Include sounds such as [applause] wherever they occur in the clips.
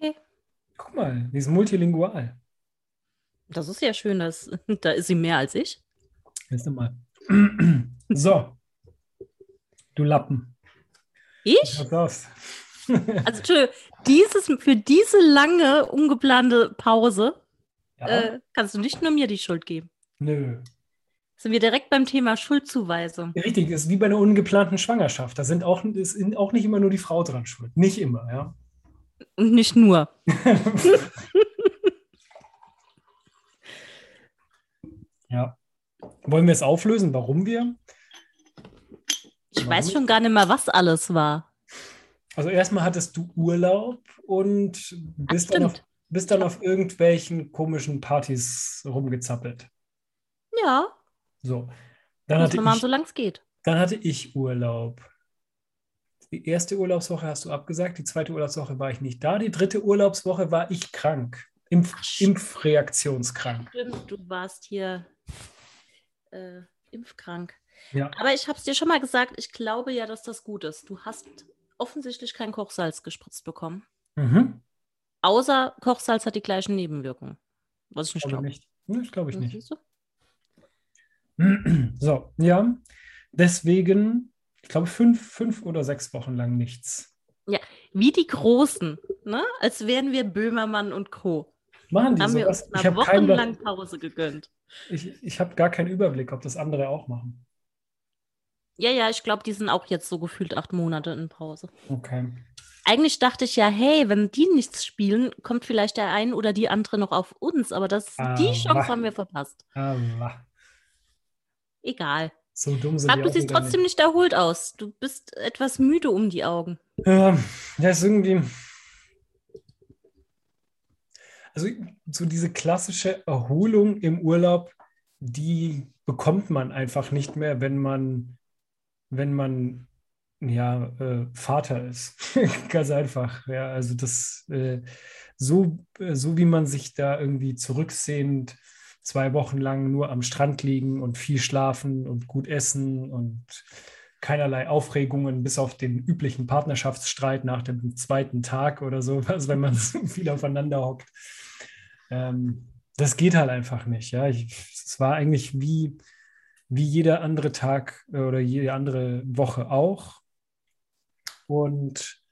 Okay. Guck mal, die ist multilingual. Das ist ja schön, dass, [laughs] da ist sie mehr als ich. Jetzt mal. [clears throat] So. Du Lappen. Ich? Was aus? [laughs] Also, dieses, für diese lange, ungeplante Pause Ja? äh, kannst du nicht nur mir die Schuld geben. Nö. Sind wir direkt beim Thema Schuldzuweisung. Richtig, ist wie bei einer ungeplanten Schwangerschaft. Da sind auch, ist auch nicht immer nur die Frau dran schuld. Nicht immer, ja. Und nicht nur. [laughs] ja. Wollen wir es auflösen, warum wir? Ich Warum? weiß schon gar nicht mehr, was alles war. Also erstmal hattest du Urlaub und bist, dann auf, bist dann auf irgendwelchen komischen Partys rumgezappelt. Ja, So. Dann hatte, ich, solange es geht. dann hatte ich Urlaub. Die erste Urlaubswoche hast du abgesagt, die zweite Urlaubswoche war ich nicht da, die dritte Urlaubswoche war ich krank. Impf, Ach, Impfreaktionskrank. Stimmt, du warst hier äh, impfkrank. Ja. Aber ich habe es dir schon mal gesagt, ich glaube ja, dass das gut ist. Du hast offensichtlich kein Kochsalz gespritzt bekommen. Mhm. Außer Kochsalz hat die gleichen Nebenwirkungen. Was ich nicht Glaube glaube. nicht. Nee, Das glaube ich nicht. [clears throat] So, ja. Deswegen, glaube, fünf, fünf oder sechs Wochen lang nichts. Wie die Großen, ne? als wären wir Böhmermann und Co. Machen die Haben wir sowas? uns Ich eine habe wochenlang Pause gegönnt. ich, ich hab gar keinen Überblick, ob das andere auch machen. Ja, ja, ich glaube, die sind auch jetzt so gefühlt acht Monate in Pause. Okay. Eigentlich dachte ich ja, hey, wenn die nichts spielen, kommt vielleicht der ein oder die andere noch auf uns. Aber das, die Aber. Chance haben wir verpasst. Aber Egal. So dumm sind die du siehst trotzdem nicht erholt aus. Du bist etwas müde um die Augen. Ähm, ja, ist irgendwie. Also so diese klassische Erholung im Urlaub, die bekommt man einfach nicht mehr, wenn man, wenn man ja äh, Vater ist. [laughs] Ganz einfach. Ja, also das äh, so, äh, so wie man sich da irgendwie zurücksehnt, zwei Wochen lang nur am Strand liegen und viel schlafen und gut essen und keinerlei Aufregungen, bis auf den üblichen Partnerschaftsstreit nach dem zweiten Tag oder so, also [laughs] wenn man so viel aufeinander hockt. Ähm, das geht halt einfach nicht. Ja, es war eigentlich wie, wie jeder andere Tag äh, oder jede andere Woche auch. Und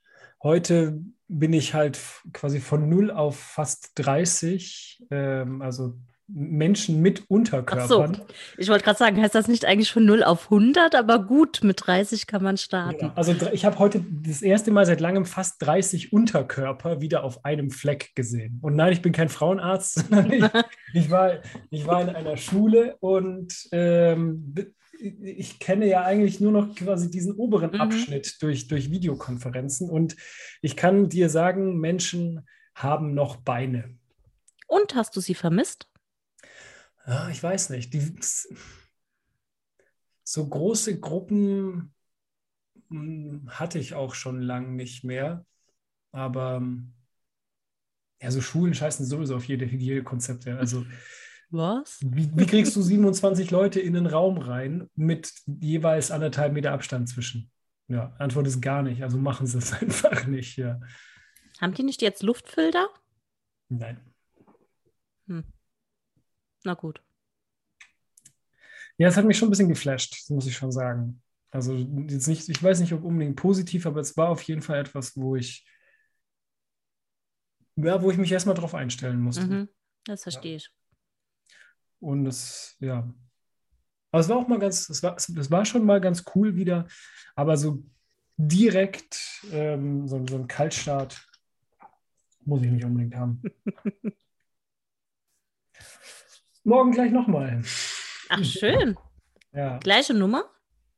heute bin ich halt quasi von 0 auf fast 30, ähm, also Menschen mit Ach so, Unterkörpern. ich wollte gerade sagen, heißt das nicht eigentlich von 0 auf 100, aber gut, mit 30 kann man starten. Genau. Also ich habe heute das erste Mal seit langem fast 30 Unterkörper wieder auf einem Fleck gesehen. Und nein, ich bin kein Frauenarzt, [laughs] sondern ich, ich, war, ich war in einer Schule und ähm, ich kenne ja eigentlich nur noch quasi diesen oberen Mhm. Abschnitt durch, durch Videokonferenzen. Und ich kann dir sagen, Menschen haben noch Beine. Und hast du sie vermisst? Ah, ich weiß nicht. Die, so große Gruppen hm, hatte ich auch schon lang nicht mehr. Aber hm, ja, so Schulen scheißen sowieso auf jede Hygienekonzepte. Also, Was? wie, wie kriegst du 27 Leute in den Raum rein mit jeweils anderthalb Meter Abstand zwischen? Ja, Antwort ist gar nicht. Also machen sie es [laughs] einfach nicht. Ja. Haben die nicht jetzt Luftfilter? Nein. Na gut. Ja, es hat mich schon ein bisschen geflasht, muss ich schon sagen. Also jetzt nicht, ich weiß nicht, ob unbedingt positiv, aber es war auf jeden Fall etwas, wo ich, ja, wo ich mich erstmal drauf einstellen musste. Mhm. Das verstehe ich. Und es, ja. Aber es war auch mal ganz, es war, es war schon mal ganz cool wieder, aber so direkt ähm, so, so ein Kaltstart muss ich nicht unbedingt haben. [laughs] Morgen gleich nochmal. Ach, schön. Ja, Gleiche Nummer?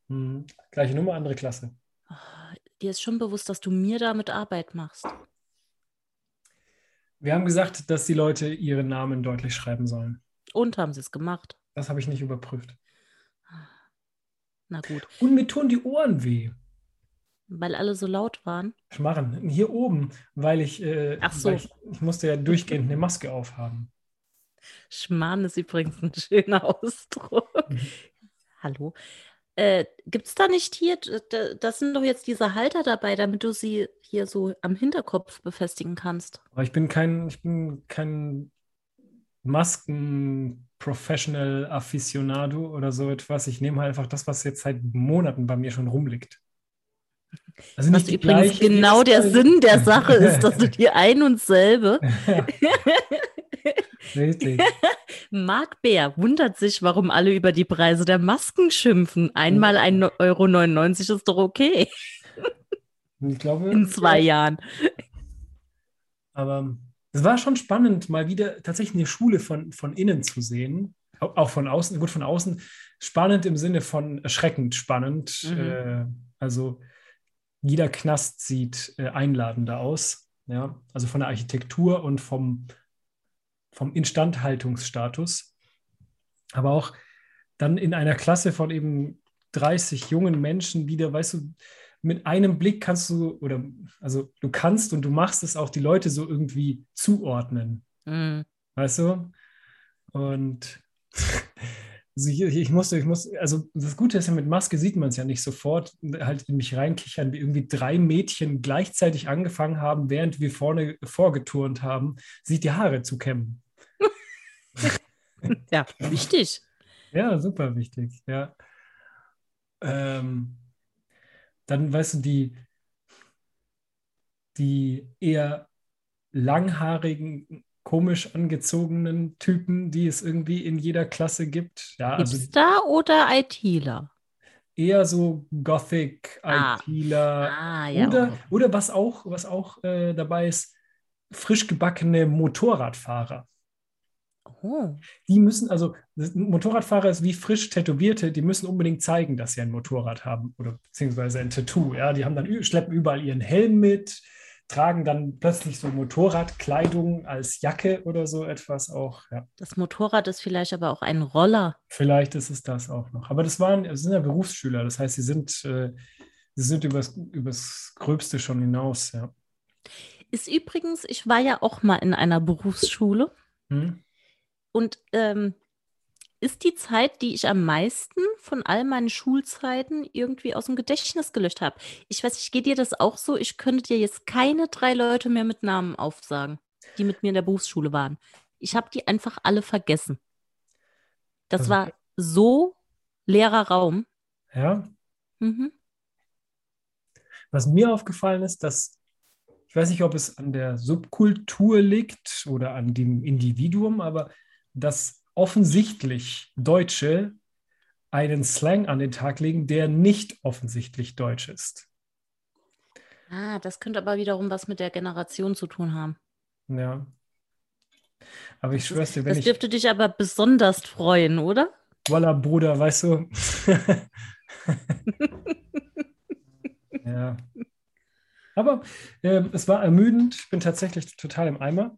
mhm. gleiche Nummer, andere Klasse. Oh, dir ist schon bewusst, dass du mir damit Arbeit machst. Wir haben gesagt, dass die Leute ihre Namen deutlich schreiben sollen. Und haben sie es gemacht. Das habe ich nicht überprüft. Na gut. Und mir tun die Ohren weh. Weil alle so laut waren. Schmarren. Hier oben, weil ich, äh, Ach so. ich, ich musste ja durchgehend eine Maske aufhaben. Schmarrn ist übrigens ein schöner Ausdruck. Mhm. Hallo. Äh, Gibt es da nicht hier, da, das sind doch jetzt diese Halter dabei, damit du sie hier so am Hinterkopf befestigen kannst. Aber ich bin kein, ich bin kein Masken-Professional Aficionado oder so etwas. Ich nehme halt einfach das, was jetzt seit Monaten bei mir schon rumliegt. Also was übrigens genau der Sinn der Sache [laughs] ist, dass du dir ein und selbe. [laughs] Richtig. [laughs] Marc Bär wundert sich, warum alle über die Preise der Masken schimpfen. Einmal 1,99 Euro ist doch okay. Ich glaube. In zwei ja. Jahren. Aber es war schon spannend, mal wieder tatsächlich eine Schule von, von innen zu sehen. Auch von außen, gut von außen. Spannend im Sinne von erschreckend spannend. Mhm. Äh, also jeder Knast sieht äh, einladender aus. Ja, also von der Architektur und vom, vom Instandhaltungsstatus. Aber auch dann in einer Klasse von eben 30 jungen Menschen wieder, weißt du, mit einem Blick kannst du, oder also du kannst und du machst es auch die Leute so irgendwie zuordnen. Mhm. Weißt du? Und [laughs] also ich, ich, musste, ich muss, also das Gute ist ja, mit Maske sieht man es ja nicht sofort, halt in mich reinkichern, wie irgendwie drei Mädchen gleichzeitig angefangen haben, während wir vorne vorgeturnt haben, sich die Haare zu kämmen. Ja, wichtig. Ja, super wichtig, ja. Ähm, dann, weißt du, die, die eher langhaarigen komisch angezogenen Typen, die es irgendwie in jeder Klasse gibt. Ja, also Hipster oder ITler? Eher so Gothic, ah. ITler. Ah, ja, oder, okay. oder was auch, was auch äh, dabei ist, frisch gebackene Motorradfahrer. Oh. Die müssen, also Motorradfahrer ist wie frisch Tätowierte, die müssen unbedingt zeigen, dass sie ein Motorrad haben oder beziehungsweise ein Tattoo. Ja, die haben dann schleppen überall ihren Helm mit, tragen dann plötzlich so Motorradkleidung als Jacke oder so etwas auch. Ja. Das Motorrad ist vielleicht aber auch ein Roller. Vielleicht ist es das auch noch. Aber das waren, das sind ja Berufsschüler, das heißt, sie sind, äh, sie sind übers, übers Gröbste schon hinaus, ja. Ist übrigens, ich war ja auch mal in einer Berufsschule. Hm? Und ähm, ist die Zeit, die ich am meisten von all meinen Schulzeiten irgendwie aus dem Gedächtnis gelöscht habe. Ich weiß nicht, geht dir das auch so? Ich könnte dir jetzt keine drei Leute mehr mit Namen aufsagen, die mit mir in der Berufsschule waren. Ich habe die einfach alle vergessen. Das also, war so leerer Raum. Ja. Mhm. Was mir aufgefallen ist, dass ich weiß nicht, ob es an der Subkultur liegt oder an dem Individuum, aber dass offensichtlich Deutsche einen Slang an den Tag legen, der nicht offensichtlich deutsch ist. Ah, das könnte aber wiederum was mit der Generation zu tun haben. Ja. Aber ich schwör's dir, wenn das ich. Das dürfte dich aber besonders freuen, oder? Voila, Bruder, weißt du. [laughs] ja. Aber äh, es war ermüdend. Ich bin tatsächlich total im Eimer.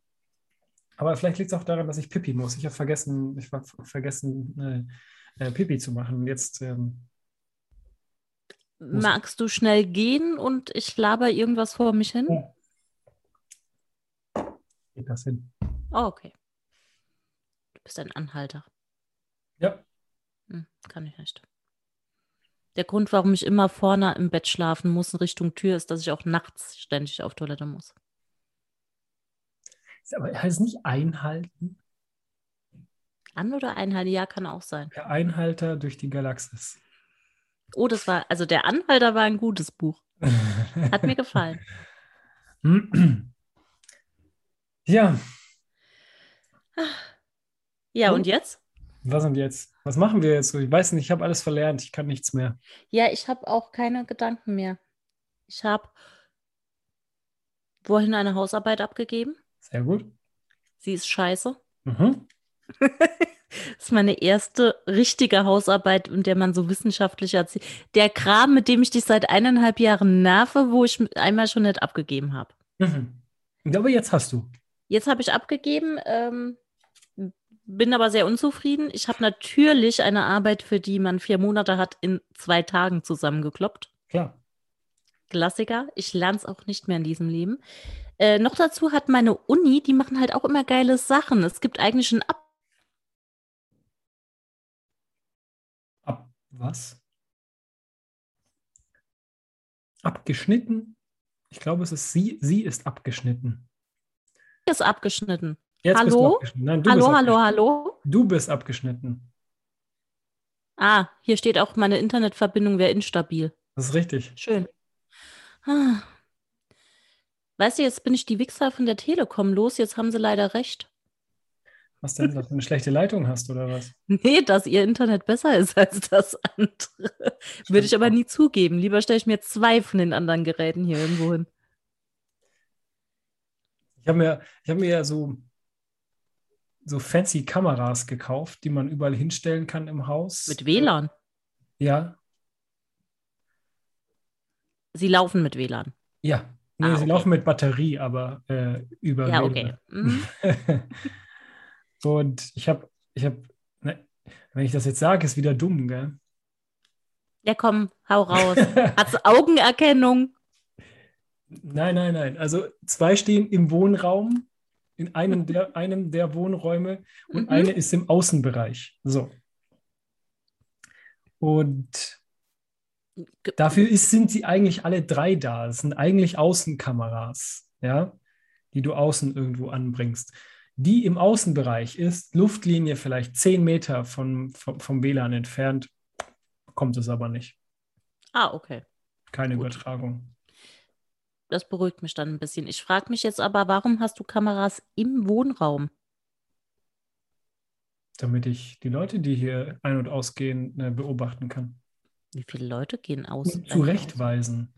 Aber vielleicht liegt es auch daran, dass ich Pipi muss. Ich habe vergessen, ich war vergessen, äh, äh, Pipi zu machen. Jetzt. Ähm, Magst du schnell gehen und ich laber irgendwas vor mich hin? Oh. Geht das hin? Oh, okay. Du bist ein Anhalter. Ja. Hm, kann ich nicht. Der Grund, warum ich immer vorne im Bett schlafen muss in Richtung Tür, ist, dass ich auch nachts ständig auf Toilette muss. Aber heißt es nicht einhalten? An- oder einhalten? Ja, kann auch sein. Der Einhalter durch die Galaxis. Oh, das war, also der Anhalter war ein gutes Buch. Hat mir [laughs] gefallen. [clears throat] Ja. Ja, und jetzt? Was und jetzt? Was machen wir jetzt? Ich weiß nicht, ich habe alles verlernt, ich kann nichts mehr. Ja, ich habe auch keine Gedanken mehr. Ich habe vorhin eine Hausarbeit abgegeben. Sehr gut. Sie ist scheiße. Mhm. das [laughs] ist meine erste richtige Hausarbeit, in der man so wissenschaftlich erzählt. Der Kram, mit dem ich dich seit eineinhalb Jahren nerve, wo ich einmal schon nicht abgegeben habe. Mhm. Aber jetzt hast du. Jetzt habe ich abgegeben, ähm, bin aber sehr unzufrieden. Ich habe natürlich eine Arbeit, für die man vier Monate hat, in zwei Tagen zusammengekloppt. Klar. Klassiker. Ich lerne es auch nicht mehr in diesem Leben. Äh, noch dazu hat meine Uni, die machen halt auch immer geile Sachen. Es gibt eigentlich ein Ab. Ab was? Abgeschnitten? Ich glaube, es ist sie. Sie ist abgeschnitten. Ist abgeschnitten. Jetzt hallo? abgeschnitten. Nein, hallo, hallo, hallo. Du bist abgeschnitten. Ah, hier steht auch, meine Internetverbindung wäre instabil. Das ist richtig. Schön. Ah. Weißt du, jetzt bin ich die Wichser von der Telekom los. Jetzt haben sie leider recht. Was denn, dass du eine schlechte Leitung hast oder was? [laughs] Nee, dass ihr Internet besser ist [laughs] als das andere. Würde ich aber nie zugeben. Lieber stelle ich mir zwei von den anderen Geräten hier irgendwo hin. Ich habe mir, ich hab mir ja so, so fancy Kameras gekauft, die man überall hinstellen kann im Haus. Mit WLAN. Ja, Sie laufen mit WLAN. ja. Nee, Ah, sie okay. laufen mit Batterie, aber äh, über Ja, okay. Mhm. [laughs] Und ich habe, ich habe, ne, wenn ich das jetzt sage, ist wieder dumm, gell? Ja, komm, hau raus. [laughs] Hat's Augenerkennung? Nein, nein, nein. Also zwei stehen im Wohnraum, in einem der, einem der Wohnräume und Mhm. eine ist im Außenbereich. So. Und dafür ist, sind sie eigentlich alle drei da. Es sind eigentlich Außenkameras, ja, die du außen irgendwo anbringst. Die im Außenbereich ist Luftlinie vielleicht 10 Meter von, vom, vom WLAN entfernt, kommt es aber nicht. Ah, okay. Keine Gut. Übertragung. Das beruhigt mich dann ein bisschen. Ich frage mich jetzt aber, warum hast du Kameras im Wohnraum? damit ich die Leute, die hier ein- und ausgehen, äh, beobachten kann. Wie viele Leute gehen aus? Zurechtweisen.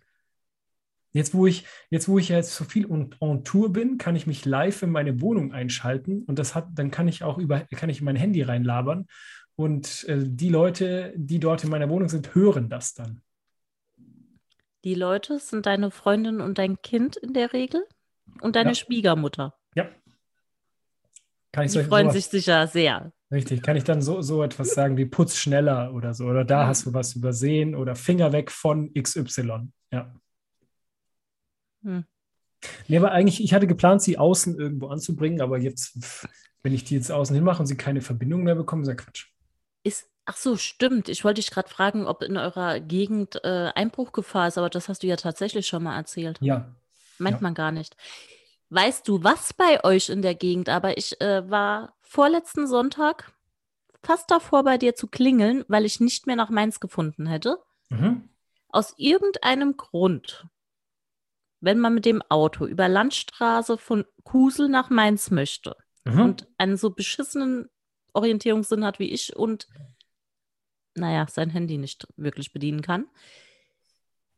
Jetzt wo, ich, jetzt, wo ich jetzt so viel on, on Tour bin, kann ich mich live in meine Wohnung einschalten und das hat, dann kann ich auch über, kann ich mein Handy reinlabern und äh, die Leute, die dort in meiner Wohnung sind, hören das dann. Die Leute sind deine Freundin und dein Kind in der Regel und deine Ja. Schwiegermutter. Ja. Kann ich Die freuen sowas- sich sicher sehr. Richtig, kann ich dann so, so etwas sagen wie Putz schneller oder so oder da Mhm. hast du was übersehen oder Finger weg von XY. Ja. Hm. Nee, aber eigentlich, ich hatte geplant, sie außen irgendwo anzubringen, aber jetzt, wenn ich die jetzt außen hinmache und sie keine Verbindung mehr bekommen, ist ja Quatsch. Ist, ach so, stimmt. Ich wollte dich gerade fragen, ob in eurer Gegend äh, Einbruchgefahr ist, aber das hast du ja tatsächlich schon mal erzählt. Ja. Meint Ja. man gar nicht. Weißt du, was bei euch in der Gegend? Aber ich äh, war vorletzten Sonntag fast davor, bei dir zu klingeln, weil ich nicht mehr nach Mainz gefunden hätte. Mhm. Aus irgendeinem Grund, wenn man mit dem Auto über Landstraße von Kusel nach Mainz möchte Mhm. und einen so beschissenen Orientierungssinn hat wie ich und naja, sein Handy nicht wirklich bedienen kann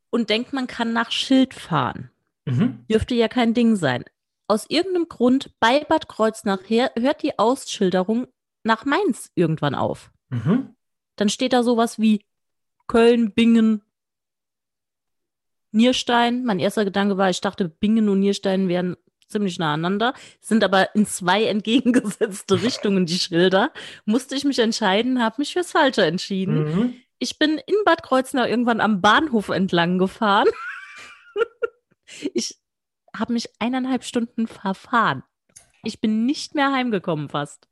und denkt, man kann nach Schild fahren. Mhm. Dürfte ja kein Ding sein. Aus irgendeinem Grund bei Bad Kreuznach her hört die Ausschilderung nach Mainz irgendwann auf. Mhm. Dann steht da sowas wie Köln, Bingen, Nierstein. Mein erster Gedanke war, ich dachte, Bingen und Nierstein wären ziemlich nah aneinander, sind aber in zwei [laughs] entgegengesetzte Richtungen die Schilder. Musste ich mich entscheiden, habe mich fürs Falsche entschieden. Mhm. Ich bin in Bad Kreuznach irgendwann am Bahnhof entlang gefahren. [laughs] ich habe mich eineinhalb Stunden verfahren. Ich bin nicht mehr heimgekommen fast.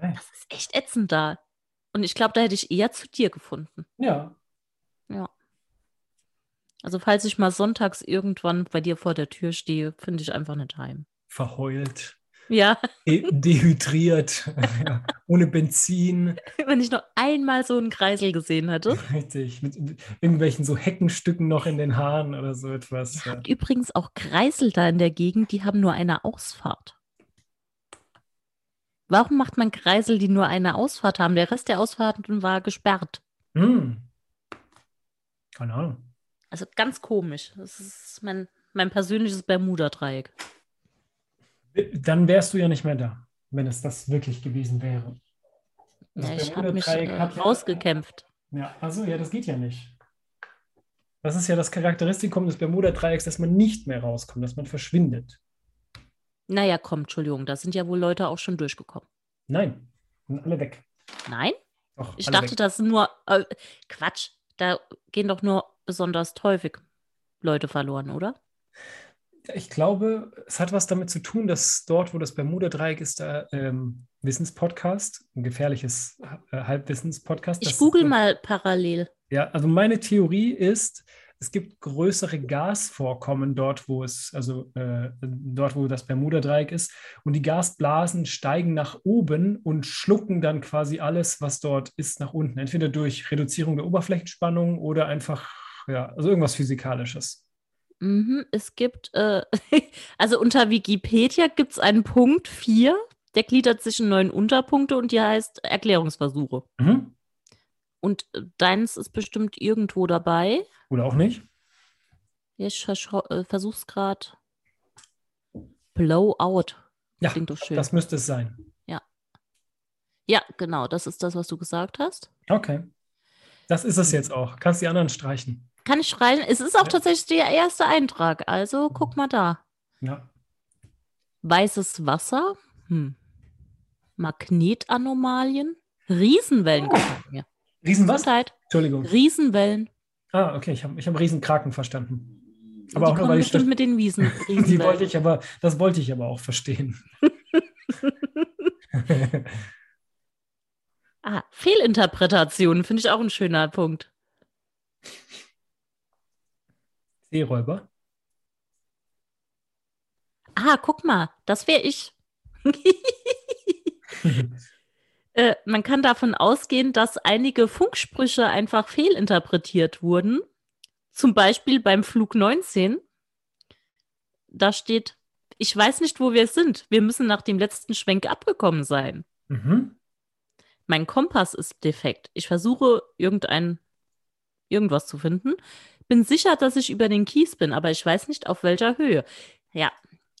Das ist echt ätzend da. Und ich glaube, da hätte ich eher zu dir gefunden. Ja. Ja. Also falls ich mal sonntags irgendwann bei dir vor der Tür stehe, finde ich einfach nicht heim. Verheult, Ja, de dehydriert, [laughs] ja. ohne Benzin. wenn ich noch einmal so einen Kreisel gesehen hätte. Richtig. Mit irgendwelchen so Heckenstücken noch in den Haaren oder so etwas. Ihr Ja. habt übrigens auch Kreisel da in der Gegend, die haben nur eine Ausfahrt. Warum macht man Kreisel, die nur eine Ausfahrt haben? Der Rest der Ausfahrten war gesperrt. Hm. Keine Ahnung. Also ganz komisch. Das ist mein, mein persönliches Bermuda-Dreieck. Dann wärst du ja nicht mehr da, wenn es das wirklich gewesen wäre. Das Ja, ich habe mich äh, rausgekämpft. Ja, also ja, das geht ja nicht. Das ist ja das Charakteristikum des Bermuda-Dreiecks, dass man nicht mehr rauskommt, dass man verschwindet. Naja, komm, Entschuldigung, da sind ja wohl Leute auch schon durchgekommen. Nein, sind alle weg. Nein? Doch, Ich dachte, weg. das sind nur. Äh, Quatsch, da gehen doch nur besonders häufig Leute verloren, oder? Ich glaube, es hat was damit zu tun, dass dort, wo das Bermuda-Dreieck ist, da ähm, Wissenspodcast, ein gefährliches äh, Halbwissenspodcast. Ich das- google mal parallel. Ja, also meine Theorie ist, es gibt größere Gasvorkommen dort, wo es, also äh, dort, wo das Bermuda-Dreieck ist. Und die Gasblasen steigen nach oben und schlucken dann quasi alles, was dort ist, nach unten. Entweder durch Reduzierung der Oberflächenspannung oder einfach, ja, also irgendwas Physikalisches. Mhm, es gibt, äh, [laughs] also unter Wikipedia gibt es einen Punkt 4, der gliedert sich in neun Unterpunkte und die heißt Erklärungsversuche. Mhm. Und äh, deins ist bestimmt irgendwo dabei. Oder auch nicht? Ich äh, versuch's gerade. Blowout. Ja, Klingt doch schön. das müsste es sein. Ja. Ja, genau. Das ist das, was du gesagt hast. Okay. Das ist es jetzt auch. Kannst die anderen streichen. Kann ich streichen? Es ist auch ja. tatsächlich der erste Eintrag. Also guck mal da. Ja. Weißes Wasser. Hm. Magnetanomalien. Riesenwellen. Ja. Riesen was? Zeit. Entschuldigung. Riesenwellen. Ah, okay, ich habe ich hab Riesenkraken verstanden. Aber die auch nur, weil bestimmt ich mit den Wiesen. [laughs] die wollte ich aber, das wollte ich aber auch verstehen. [laughs] ah, Fehlinterpretation finde ich auch ein schöner Punkt. Seeräuber. Ah, guck mal, das wäre ich. [laughs] Äh, man kann davon ausgehen, dass einige Funksprüche einfach fehlinterpretiert wurden. Zum Beispiel beim Flug 19. Da steht, ich weiß nicht, wo wir sind. Wir müssen nach dem letzten Schwenk abgekommen sein. Mhm. Mein Kompass ist defekt. Ich versuche irgendein irgendwas zu finden. Bin sicher, dass ich über den Kies bin, aber ich weiß nicht, auf welcher Höhe. Ja,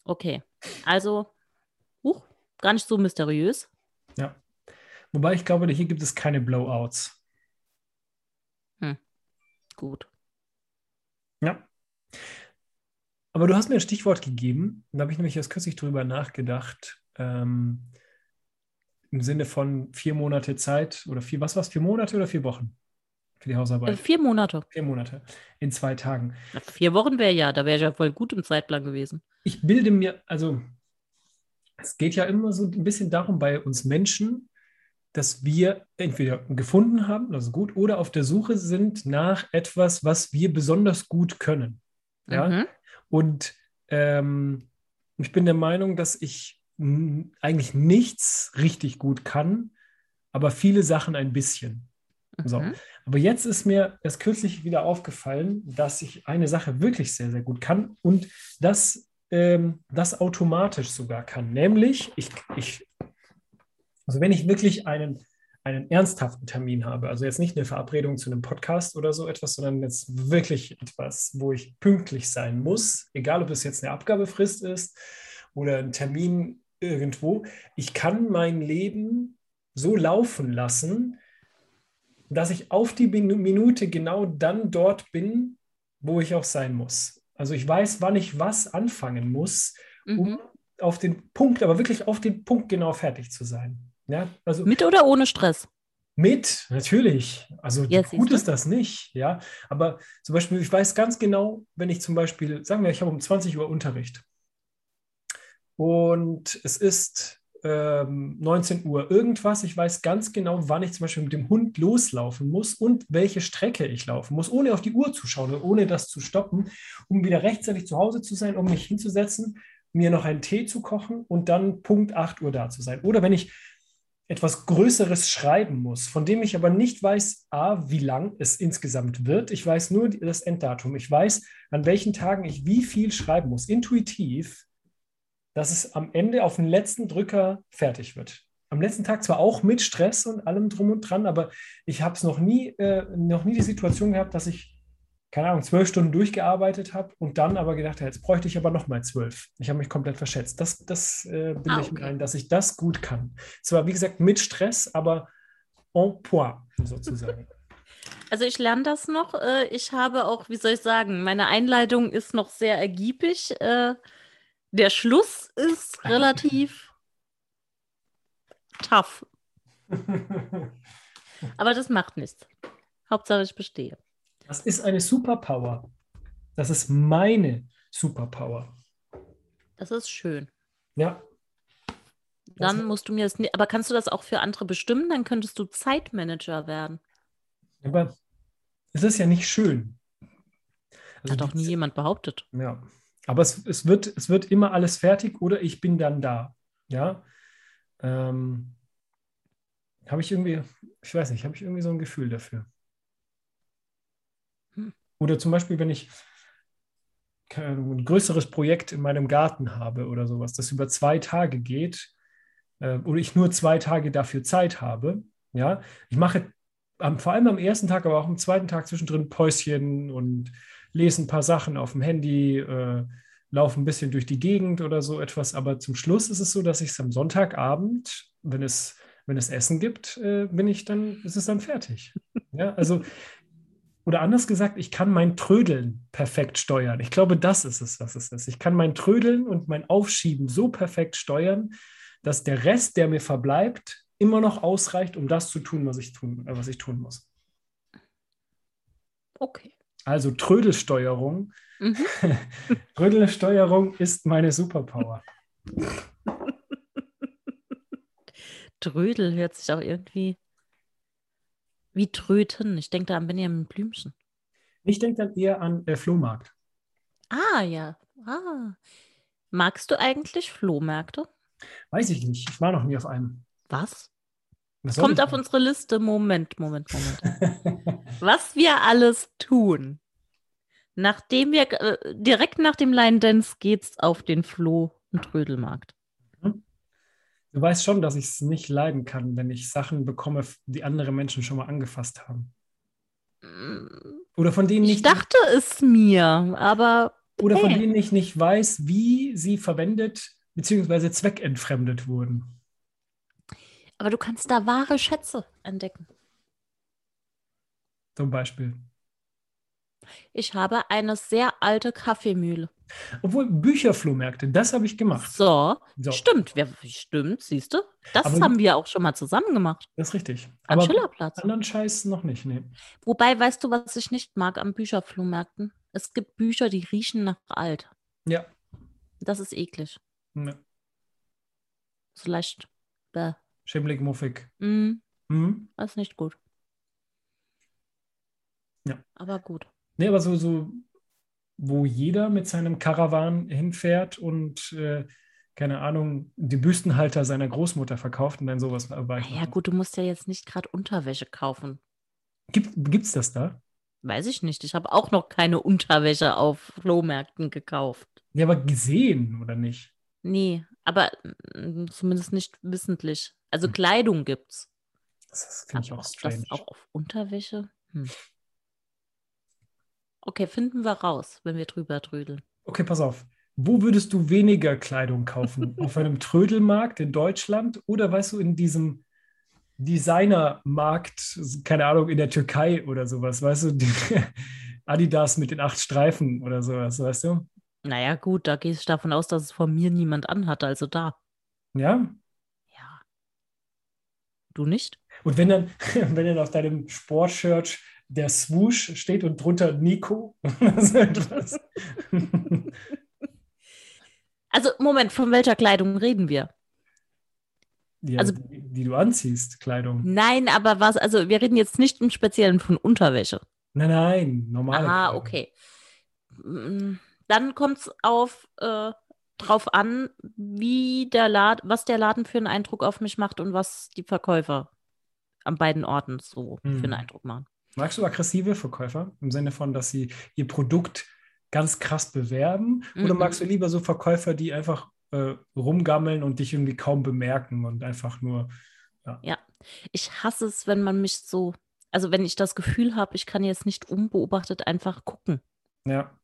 okay. Also, huch, gar nicht so mysteriös. Ja. Wobei ich glaube, hier gibt es keine Blowouts. Hm. Gut. Ja. Aber du hast mir ein Stichwort gegeben, da habe ich nämlich erst kürzlich drüber nachgedacht. Ähm, Im Sinne von vier Monate Zeit oder vier, was war es, vier Monate oder vier Wochen für die Hausarbeit? Äh, vier Monate. Vier Monate in zwei Tagen. Na, vier Wochen wäre ja, da wäre ich ja voll gut im Zeitplan gewesen. Ich bilde mir, also es geht ja immer so ein bisschen darum bei uns Menschen, dass wir entweder gefunden haben, das ist gut, oder auf der Suche sind nach etwas, was wir besonders gut können. Ja? Mhm. Und ähm, ich bin der Meinung, dass ich eigentlich nichts richtig gut kann, aber viele Sachen ein bisschen. Mhm. So. Aber jetzt ist mir erst kürzlich wieder aufgefallen, dass ich eine Sache wirklich sehr, sehr gut kann und das, ähm, das automatisch sogar kann. Nämlich, ich, ich also wenn ich wirklich einen, einen ernsthaften Termin habe, also jetzt nicht eine Verabredung zu einem Podcast oder so etwas, sondern jetzt wirklich etwas, wo ich pünktlich sein muss, egal ob es jetzt eine Abgabefrist ist oder ein Termin irgendwo, ich kann mein Leben so laufen lassen, dass ich auf die Minute genau dann dort bin, wo ich auch sein muss. Also ich weiß, wann ich was anfangen muss, um mhm. auf den Punkt, aber wirklich auf den Punkt genau fertig zu sein. Ja, also, mit oder ohne Stress? Mit, natürlich. Also ja, gut ist das nicht, ja. Aber zum Beispiel, ich weiß ganz genau, wenn ich zum Beispiel, sagen wir, ich habe um 20 Uhr Unterricht und es ist ähm, 19 Uhr irgendwas, ich weiß ganz genau, wann ich zum Beispiel mit dem Hund loslaufen muss und welche Strecke ich laufen muss, ohne auf die Uhr zu schauen, ohne das zu stoppen, um wieder rechtzeitig zu Hause zu sein, um mich hinzusetzen, mir noch einen Tee zu kochen und dann Punkt 8 Uhr da zu sein. Oder wenn ich etwas Größeres schreiben muss, von dem ich aber nicht weiß, a, wie lang es insgesamt wird. Ich weiß nur das Enddatum. Ich weiß, an welchen Tagen ich wie viel schreiben muss, intuitiv, dass es am Ende auf den letzten Drücker fertig wird. Am letzten Tag zwar auch mit Stress und allem drum und dran, aber ich habe es noch nie, äh, noch nie die Situation gehabt, dass ich keine Ahnung, zwölf Stunden durchgearbeitet habe und dann aber gedacht, jetzt bräuchte ich aber noch mal zwölf. Ich habe mich komplett verschätzt. Das, das äh, bilde ah, okay. ich mir ein, dass ich das gut kann. Zwar, wie gesagt, mit Stress, aber en point sozusagen. [laughs] Also ich lerne das noch. Äh, ich habe auch, wie soll ich sagen, meine Einleitung ist noch sehr ergiebig. Der Schluss ist relativ tough. [laughs] Aber das macht nichts. Hauptsache ich bestehe. Das ist eine Superpower. Das ist meine Superpower. Das ist schön. Ja. Dann musst du mir das nicht, aber kannst du das auch für andere bestimmen? Dann könntest du Zeitmanager werden. Aber es ist ja nicht schön. Also Hat auch nie jemand behauptet. Ja. Aber es, es, wird, es wird immer alles fertig oder ich bin dann da. Ja. Ähm, habe ich irgendwie, ich weiß nicht, habe ich irgendwie so ein Gefühl dafür. Hm. Oder zum Beispiel, wenn ich ein größeres Projekt in meinem Garten habe oder sowas, das über zwei Tage geht, äh, oder ich nur zwei Tage dafür Zeit habe, ja, ich mache am, vor allem am ersten Tag, aber auch am zweiten Tag zwischendrin Päuschen und lese ein paar Sachen auf dem Handy, äh, laufe ein bisschen durch die Gegend oder so etwas. Aber zum Schluss ist es so, dass ich es am Sonntagabend, wenn es, wenn es Essen gibt, äh, bin ich dann, ist es dann fertig. [laughs] Ja, also, oder anders gesagt, ich kann mein Trödeln perfekt steuern. Ich glaube, das ist es, was es ist. Ich kann mein Trödeln und mein Aufschieben so perfekt steuern, dass der Rest, der mir verbleibt, immer noch ausreicht, um das zu tun, was ich tun, äh, was ich tun muss. Okay. Also Trödelsteuerung. Mhm. [laughs] Trödelsteuerung ist meine Superpower. Trödel hört sich auch irgendwie wie Tröten. Ich denke da an Benjamin Blümchen. Ich denke dann eher an äh, Flohmarkt. Ah, ja. Ah. Magst du eigentlich Flohmärkte? Weiß ich nicht. Ich war noch nie auf einem. Was? Was Kommt auf unsere Liste. Moment, Moment, Moment. [laughs] Was wir alles tun. Nachdem wir äh, direkt nach dem Line Dance geht's auf den Floh- und Trödelmarkt. Mhm. Du weißt schon, dass ich es nicht leiden kann, wenn ich Sachen bekomme, die andere Menschen schon mal angefasst haben. Oder von denen ich. Ich dachte es mir, aber. Oder hey. von denen ich nicht weiß, wie sie verwendet bzw. zweckentfremdet wurden. Aber du kannst da wahre Schätze entdecken. Zum Beispiel. Ich habe eine sehr alte Kaffeemühle. Obwohl Bücherflohmärkte, das habe ich gemacht. So, so. stimmt, ja, stimmt, siehst du? Das Aber haben wir auch schon mal zusammen gemacht. Das ist richtig. Am Aber Schillerplatz. Anderen Scheiß noch nicht, nee. Wobei, weißt du, was ich nicht mag am Bücherflohmärkten? Es gibt Bücher, die riechen nach alt. Ja. Das ist eklig. Ja. So leicht. Bäh. Schimmlig, muffig. Mhm. Mhm. Das ist nicht gut. Ja. Aber gut. Nee, aber so, so, wo jeder mit seinem Karawan hinfährt und äh, keine Ahnung, die Büstenhalter seiner Großmutter verkauft und dann sowas dabei. Ja, gut, du musst ja jetzt nicht gerade Unterwäsche kaufen. Gibt es das da? Weiß ich nicht. Ich habe auch noch keine Unterwäsche auf Flohmärkten gekauft. Ja, aber gesehen, oder nicht? Nee, aber mm, zumindest nicht wissentlich. Also hm. Kleidung gibt's. Das finde ich auch strange. Das auch auf Unterwäsche? Hm. Okay, finden wir raus, wenn wir drüber trödeln. Okay, pass auf. Wo würdest du weniger Kleidung kaufen? [laughs] auf einem Trödelmarkt in Deutschland oder weißt du, in diesem Designermarkt, keine Ahnung, in der Türkei oder sowas, weißt du, [laughs] Adidas mit den acht Streifen oder sowas, weißt du? Naja, gut, da gehe ich davon aus, dass es von mir niemand anhat, also da. Ja. Du nicht? Und wenn dann, [laughs] wenn dann auf deinem Sportshirt der Swoosh steht und drunter Nico, [laughs] [laughs] Also, Moment, von welcher Kleidung reden wir? Ja, also, die, die, du anziehst, Kleidung. Nein, aber was, also wir reden jetzt nicht im Speziellen von Unterwäsche. Nein, nein, normal. Ah, okay. Mm, dann kommt es auf äh, drauf an, wie der Laden, was der Laden für einen Eindruck auf mich macht und was die Verkäufer an beiden Orten so hm. für einen Eindruck machen. Magst du aggressive Verkäufer im Sinne von, dass sie ihr Produkt ganz krass bewerben? Mhm. Oder magst du lieber so Verkäufer, die einfach äh, rumgammeln und dich irgendwie kaum bemerken und einfach nur. Ja. ja, ich hasse es, wenn man mich so, also wenn ich das Gefühl habe, ich kann jetzt nicht unbeobachtet einfach gucken. Ja.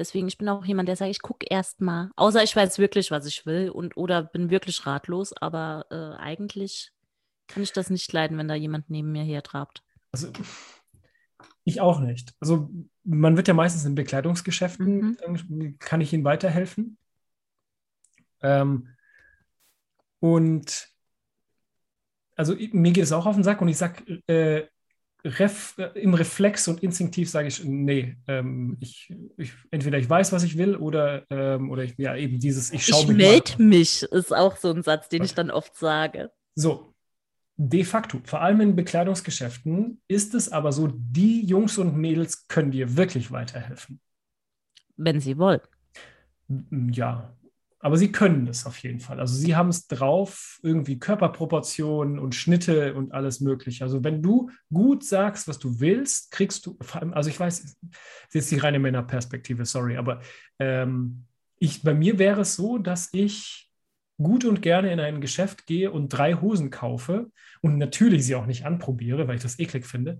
Deswegen, ich bin auch jemand, der sagt, ich gucke erst mal. Außer ich weiß wirklich, was ich will und oder bin wirklich ratlos, aber äh, eigentlich kann ich das nicht leiden, wenn da jemand neben mir hertrabt. Also ich auch nicht. Also man wird ja meistens in Bekleidungsgeschäften, mhm. kann ich Ihnen weiterhelfen? Ähm, und also mir geht es auch auf den Sack und ich sage, äh, Ref, im Reflex und instinktiv sage ich, nee, ähm, ich, ich, entweder ich weiß, was ich will oder, ähm, oder ich, ja, eben dieses, ich schaue mich. Ich melde mich, ist auch so ein Satz, den ich dann oft sage. So, de facto, vor allem in Bekleidungsgeschäften, ist es aber so, die Jungs und Mädels können dir wirklich weiterhelfen. wenn sie wollen. Ja, aber sie können das auf jeden Fall. Also sie haben es drauf, irgendwie Körperproportionen und Schnitte und alles mögliche. Also wenn du gut sagst, was du willst, kriegst du, also ich weiß, das ist jetzt die reine Männerperspektive, sorry, aber ähm, ich, bei mir wäre es so, dass ich gut und gerne in ein Geschäft gehe und drei Hosen kaufe und natürlich sie auch nicht anprobiere, weil ich das eklig finde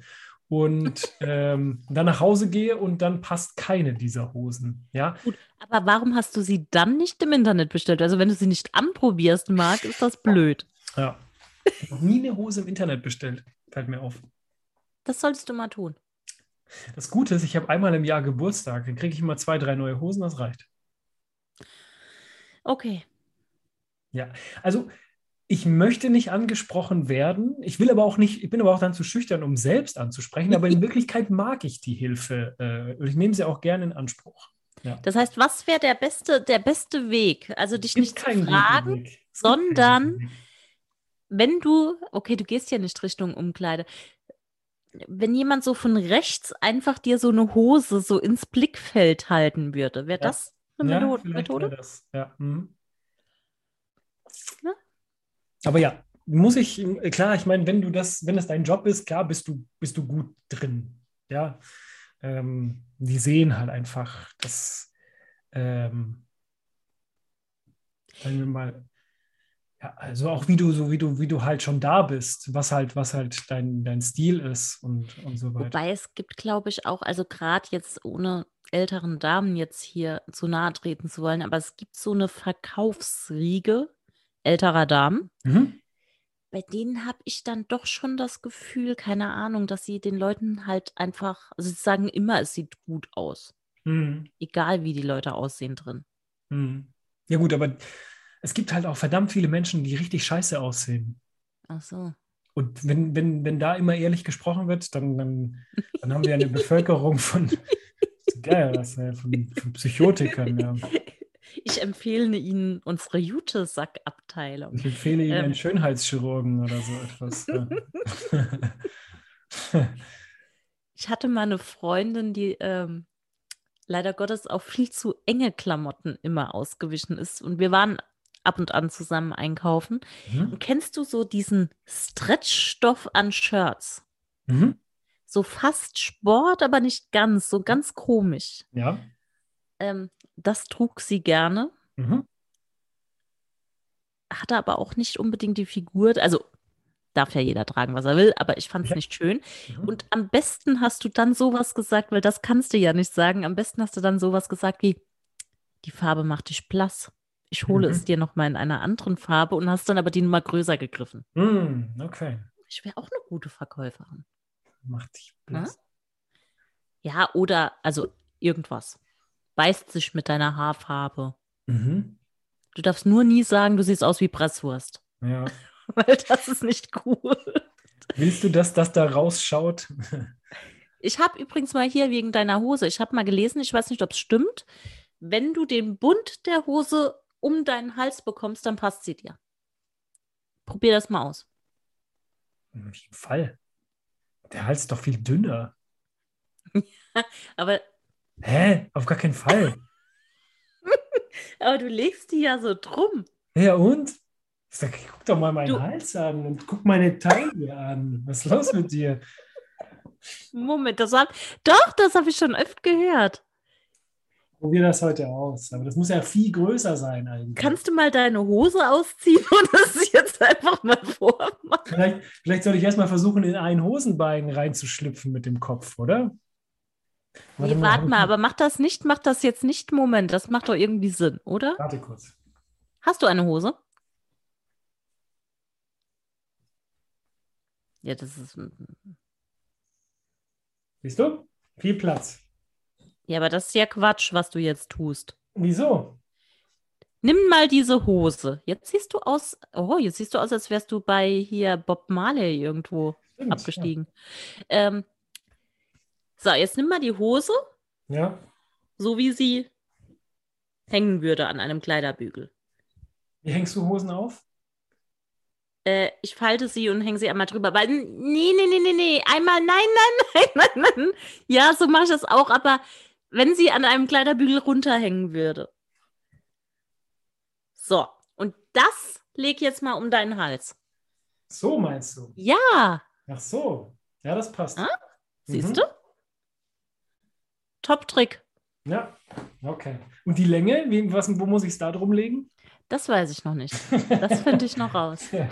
und ähm, dann nach Hause gehe und dann passt keine dieser Hosen. Ja. Gut, aber warum hast du sie dann nicht im Internet bestellt? Also wenn du sie nicht anprobierst, Marc, ist das blöd. Ja. Ich habe nie eine Hose im Internet bestellt. Fällt mir auf. Das solltest du mal tun. Das Gute ist, ich habe einmal im Jahr Geburtstag. Dann kriege ich immer zwei, drei neue Hosen, das reicht. Okay. Ja, also ich möchte nicht angesprochen werden. Ich will aber auch nicht, ich bin aber auch dann zu schüchtern, um selbst anzusprechen. Aber in [laughs] Wirklichkeit mag ich die Hilfe äh, und ich nehme sie auch gerne in Anspruch. Ja. Das heißt, was wäre der beste, der beste Weg? Also dich nicht zu fragen, sondern wenn du, okay, du gehst ja nicht Richtung Umkleide. Wenn jemand so von rechts einfach dir so eine Hose so ins Blickfeld halten würde, wäre ja. das eine ja, Methode? Das. Ja. Mhm. Aber ja, muss ich, klar, ich meine, wenn du das, wenn das dein Job ist, klar, bist du, bist du gut drin. Ja. Ähm, die sehen halt einfach, dass, ähm, sagen wir mal, ja, also auch wie du, so wie du, wie du halt schon da bist, was halt, was halt dein, dein Stil ist und, und so weiter. Wobei es gibt, glaube ich, auch, also gerade jetzt ohne älteren Damen jetzt hier zu nahe treten zu wollen, aber es gibt so eine Verkaufsriege, älterer Damen. Mhm. Bei denen habe ich dann doch schon das Gefühl, keine Ahnung, dass sie den Leuten halt einfach, also sie sagen immer, es sieht gut aus. Mhm. Egal wie die Leute aussehen drin. Mhm. Ja, gut, aber es gibt halt auch verdammt viele Menschen, die richtig scheiße aussehen. Ach so. Und wenn, wenn, wenn da immer ehrlich gesprochen wird, dann, dann, dann haben wir eine Bevölkerung von, [laughs] geil, von, von Psychotikern. Ja. Ich empfehle Ihnen unsere Jute-Sack-Abteilung. Ich empfehle Ihnen ähm. einen Schönheitschirurgen oder so etwas. [laughs] [laughs] ich hatte mal eine Freundin, die ähm, leider Gottes auf viel zu enge Klamotten immer ausgewichen ist. Und wir waren ab und an zusammen einkaufen. Mhm. Und kennst du so diesen Stretchstoff an Shirts? Mhm. So fast Sport, aber nicht ganz, so ganz komisch. Ja. Ähm, das trug sie gerne. Mhm. Hatte aber auch nicht unbedingt die Figur, also darf ja jeder tragen, was er will, aber ich fand es ja. nicht schön. Mhm. Und am besten hast du dann sowas gesagt, weil das kannst du ja nicht sagen. Am besten hast du dann sowas gesagt wie, die Farbe macht dich blass. Ich hole mhm. es dir noch mal in einer anderen Farbe und hast dann aber die Nummer größer gegriffen. Mhm, okay. Ich wäre auch eine gute Verkäuferin. Macht dich blass. Ja, oder also irgendwas beißt sich mit deiner Haarfarbe. Mhm. Du darfst nur nie sagen, du siehst aus wie Presswurst. Ja. [laughs] Weil das ist nicht cool. Willst du, dass das da rausschaut? [laughs] ich habe übrigens mal hier wegen deiner Hose, ich habe mal gelesen, ich weiß nicht, ob es stimmt, wenn du den Bund der Hose um deinen Hals bekommst, dann passt sie dir. Probier das mal aus. Auf jeden Fall. Der Hals ist doch viel dünner. ja, [laughs] aber Hä? Auf gar keinen Fall. [laughs] Aber du legst die ja so drum. Ja, und? Ich sag, guck doch mal meinen du... Hals an und guck meine Taille an. Was ist los mit dir? Moment, das hab, doch, das habe ich schon öfter gehört. Probier das heute aus. Aber das muss ja viel größer sein eigentlich. Kannst du mal deine Hose ausziehen [laughs] und das jetzt einfach mal vormachen? Vielleicht, vielleicht soll ich erstmal versuchen, in ein Hosenbein reinzuschlüpfen mit dem Kopf, oder? Warte nee, warte mal, aber mach das nicht, mach das jetzt nicht Moment. Das macht doch irgendwie Sinn, oder? Warte kurz. Hast du eine Hose? Ja, das ist. Siehst du? Viel Platz. Ja, aber das ist ja Quatsch, was du jetzt tust. Wieso? Nimm mal diese Hose. Jetzt siehst du aus. Oh, jetzt siehst du aus, als wärst du bei hier Bob Marley irgendwo Stimmt, abgestiegen. Ja. Ähm, so, jetzt nimm mal die Hose. Ja. So wie sie hängen würde an einem Kleiderbügel. Wie hängst du Hosen auf? Äh, ich falte sie und hänge sie einmal drüber. Weil, nee, nee, nee, nee, nee. Einmal, nein, nein, [laughs] nein, nein, nein. Ja, so mache ich das auch, aber wenn sie an einem Kleiderbügel runterhängen würde. So, und das leg jetzt mal um deinen Hals. So meinst du? Ja. Ach so. Ja, das passt. Ah, siehst mhm. du? Top-Trick. Ja, okay. Und die Länge, wie, was, wo muss ich es da drum legen? Das weiß ich noch nicht. [laughs] Das finde ich noch raus. ja.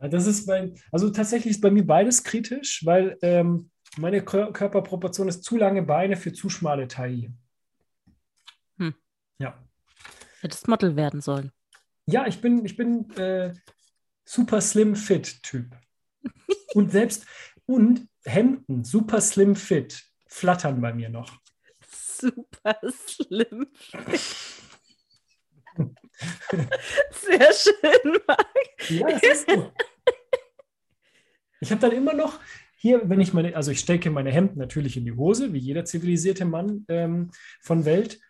Das ist bei, also tatsächlich ist bei mir beides kritisch, weil ähm, meine Körperproportion ist zu lange Beine für zu schmale Taille. Hm. Ja. Hättest Model werden sollen. Ja, ich bin, ich bin äh, super slim fit Typ. [laughs] und selbst, und Hemden, super slim fit, flattern bei mir noch. Super fit. Sehr schön, Marc. Ja, das ist gut. Ich habe dann immer noch hier, wenn ich meine, also ich stecke meine Hemden natürlich in die Hose, wie jeder zivilisierte Mann ähm, von Welt.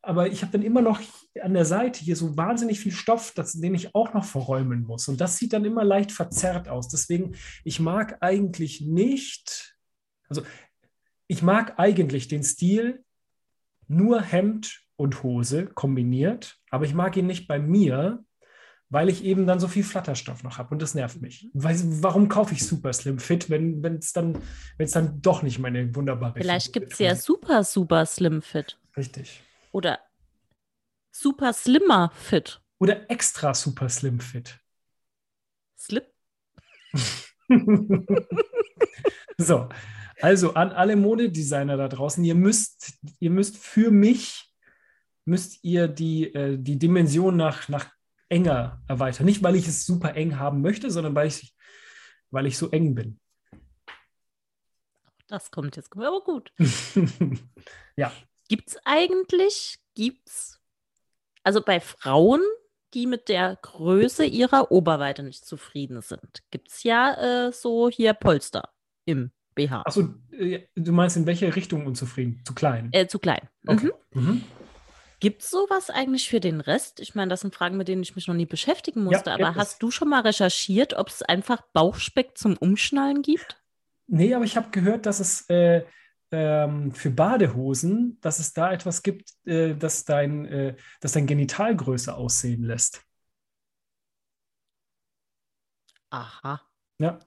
Aber ich habe dann immer noch an der Seite hier so wahnsinnig viel Stoff, das, den ich auch noch verräumen muss. Und das sieht dann immer leicht verzerrt aus. Deswegen, ich mag eigentlich nicht, also ich mag eigentlich den Stil nur Hemd und Hose kombiniert, aber ich mag ihn nicht bei mir, weil ich eben dann so viel Flatterstoff noch habe und das nervt mich. Weil, warum kaufe ich Super Slim Fit, wenn es dann, dann doch nicht meine wunderbare Vielleicht gibt es ja Super, Super Slim Fit. Richtig. Oder Super Slimmer Fit. Oder extra Super Slim Fit. Slip? [laughs] so, also an alle Modedesigner da draußen, ihr müsst, ihr müsst für mich müsst ihr die, äh, die Dimension nach, nach enger erweitern. Nicht, weil ich es super eng haben möchte, sondern weil ich, weil ich so eng bin. Das kommt jetzt aber gut. [laughs] ja. Gibt es eigentlich, gibt's, also bei Frauen, die mit der Größe ihrer Oberweite nicht zufrieden sind, gibt es ja äh, so hier Polster im BH. Achso, äh, du meinst in welche Richtung unzufrieden? Zu klein? Äh, zu klein. Okay. Mhm. Mhm. Gibt es sowas eigentlich für den Rest? Ich meine, das sind Fragen, mit denen ich mich noch nie beschäftigen musste. Ja, aber hast du schon mal recherchiert, ob es einfach Bauchspeck zum Umschnallen gibt? Nee, aber ich habe gehört, dass es äh, ähm, für Badehosen, dass es da etwas gibt, äh, das, dein, äh, das dein Genital größer aussehen lässt. Aha. Ja.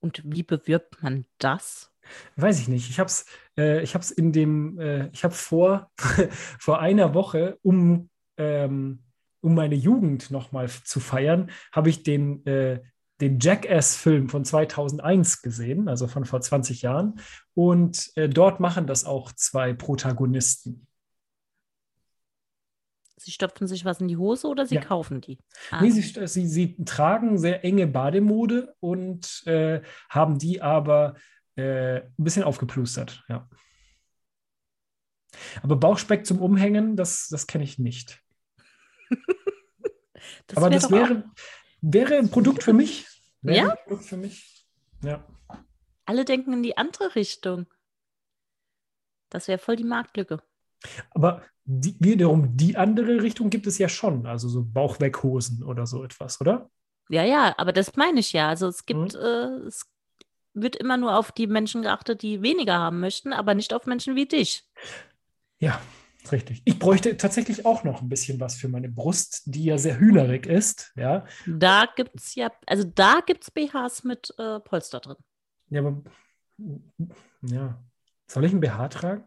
Und wie bewirbt man das? Weiß ich nicht. Ich habe es äh, in dem, äh, ich habe vor, [laughs] vor einer Woche, um, ähm, um meine Jugend nochmal zu feiern, habe ich den, äh, den Jackass-Film von 2001 gesehen, also von vor 20 Jahren. Und äh, dort machen das auch zwei Protagonisten. Sie stopfen sich was in die Hose oder sie ja. kaufen die? Ah. Nee, sie, sie, sie tragen sehr enge Bademode und äh, haben die aber äh, ein bisschen aufgeplustert, ja. Aber Bauchspeck zum Umhängen, das, das kenne ich nicht. [laughs] das Aber das wäre, wäre ein Produkt für mich. Wäre ja? Ein Produkt für mich. Ja. Alle denken in die andere Richtung. Das wäre voll die Marktlücke. Aber die, wiederum die andere Richtung gibt es ja schon, also so Bauchweghosen oder so etwas, oder? Ja, ja, aber das meine ich ja. Also es gibt, mhm. äh, es wird immer nur auf die Menschen geachtet, die weniger haben möchten, aber nicht auf Menschen wie dich. Ja, richtig. Ich bräuchte tatsächlich auch noch ein bisschen was für meine Brust, die ja sehr hühnerig ist. Ja. Da gibt es ja, also da gibt es BHs mit äh, Polster drin. Ja, aber ja. Soll ich ein BH tragen?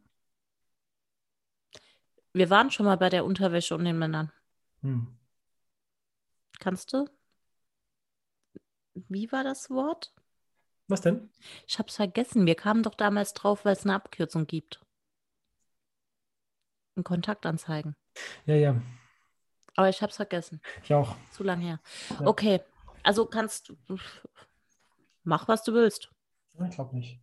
Wir waren schon mal bei der Unterwäsche und den Männern. Hm. Kannst du? Wie war das Wort? Was denn? Ich habe es vergessen. Wir kamen doch damals drauf, weil es eine Abkürzung gibt. Ein Kontaktanzeigen. Ja, ja. Aber ich habe es vergessen. Ich auch. Zu lang her. Ja. Okay, also kannst du. Mach, was du willst. Ich glaube nicht.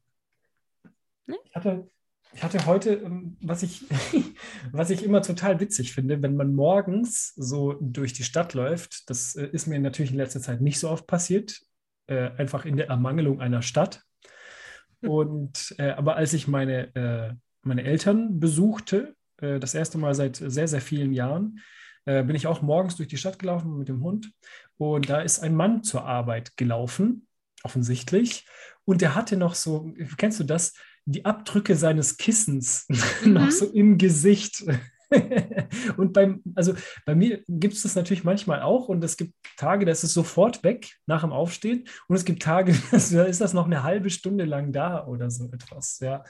Nee? Ich, hatte, ich hatte heute, ähm, was ich, [laughs] was ich immer total witzig finde, wenn man morgens so durch die Stadt läuft, das äh, ist mir natürlich in letzter Zeit nicht so oft passiert, äh, einfach in der Ermangelung einer Stadt. Und äh, aber als ich meine, meine Eltern besuchte, das erste Mal seit sehr, sehr vielen Jahren, bin ich auch morgens durch die Stadt gelaufen mit dem Hund. Und da ist ein Mann zur Arbeit gelaufen, offensichtlich. Und der hatte noch so, kennst du das, die Abdrücke seines Kissens [laughs] mhm. noch so im Gesicht. [laughs] und beim, also bei mir gibt es das natürlich manchmal auch und es gibt Tage, da ist es sofort weg nach dem Aufstehen und es gibt Tage, [laughs] da ist das noch eine halbe Stunde lang da oder so etwas, ja.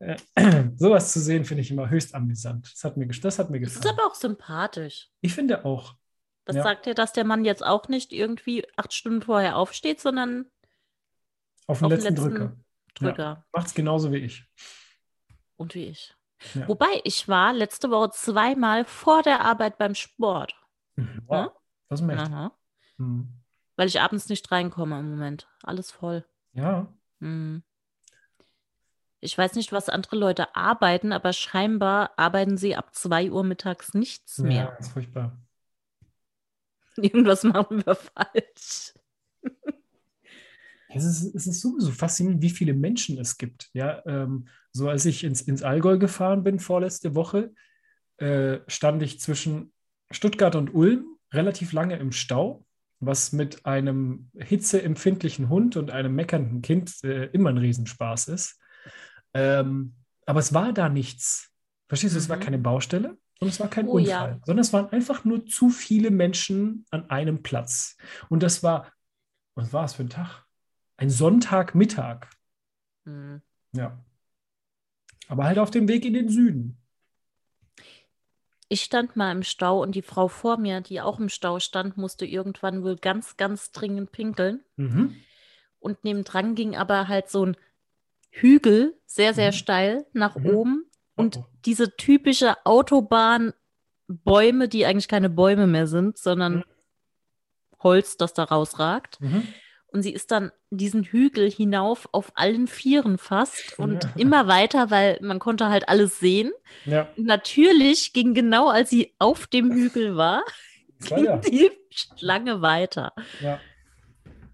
Äh, [clears throat] sowas zu sehen, finde ich immer höchst amüsant. Das hat mir, das hat mir gefallen. Das ist aber auch sympathisch. Ich finde auch. Das ja. sagt ja, dass der Mann jetzt auch nicht irgendwie acht Stunden vorher aufsteht, sondern auf den, auf letzten, letzten Drücker. Drücker. Ja. Macht es genauso wie ich. Und wie ich. Ja. Wobei ich war letzte Woche zweimal vor der Arbeit beim Sport. Mhm. Wow. Ja? Das ist echt. Mhm. Weil ich abends nicht reinkomme im Moment. Alles voll. Ja. Mhm. Ich weiß nicht, was andere Leute arbeiten, aber scheinbar arbeiten sie ab 2 Uhr mittags nichts mehr. Ja, ist furchtbar. [laughs] Irgendwas machen wir [laughs] falsch. Es ist, es ist sowieso faszinierend, wie viele Menschen es gibt. Ja, ähm, so als ich ins, ins Allgäu gefahren bin vorletzte Woche, äh, stand ich zwischen Stuttgart und Ulm relativ lange im Stau, was mit einem hitzeempfindlichen Hund und einem meckernden Kind äh, immer ein Riesenspaß ist. Ähm, aber es war da nichts. Verstehst du, mhm. es war mhm. keine Baustelle und es war kein oh, Unfall, ja. sondern es waren einfach nur zu viele Menschen an einem Platz. Und das war, was war es für ein Tag? Ein Sonntagmittag. Mhm. Ja. Aber halt auf dem Weg in den Süden. Ich stand mal im Stau und die Frau vor mir, die auch im Stau stand, musste irgendwann wohl ganz, ganz dringend pinkeln. Mhm. Und nebendran ging aber halt so ein Hügel, sehr, sehr mhm. steil nach mhm. oben. Und oh. diese typische Autobahnbäume, die eigentlich keine Bäume mehr sind, sondern mhm. Holz, das da rausragt. Und sie ist dann diesen Hügel hinauf auf allen Vieren fast und ja. immer weiter, weil man konnte halt alles sehen. Ja. Natürlich ging genau, als sie auf dem Hügel war, [laughs] ging ja. die Schlange weiter. Ja.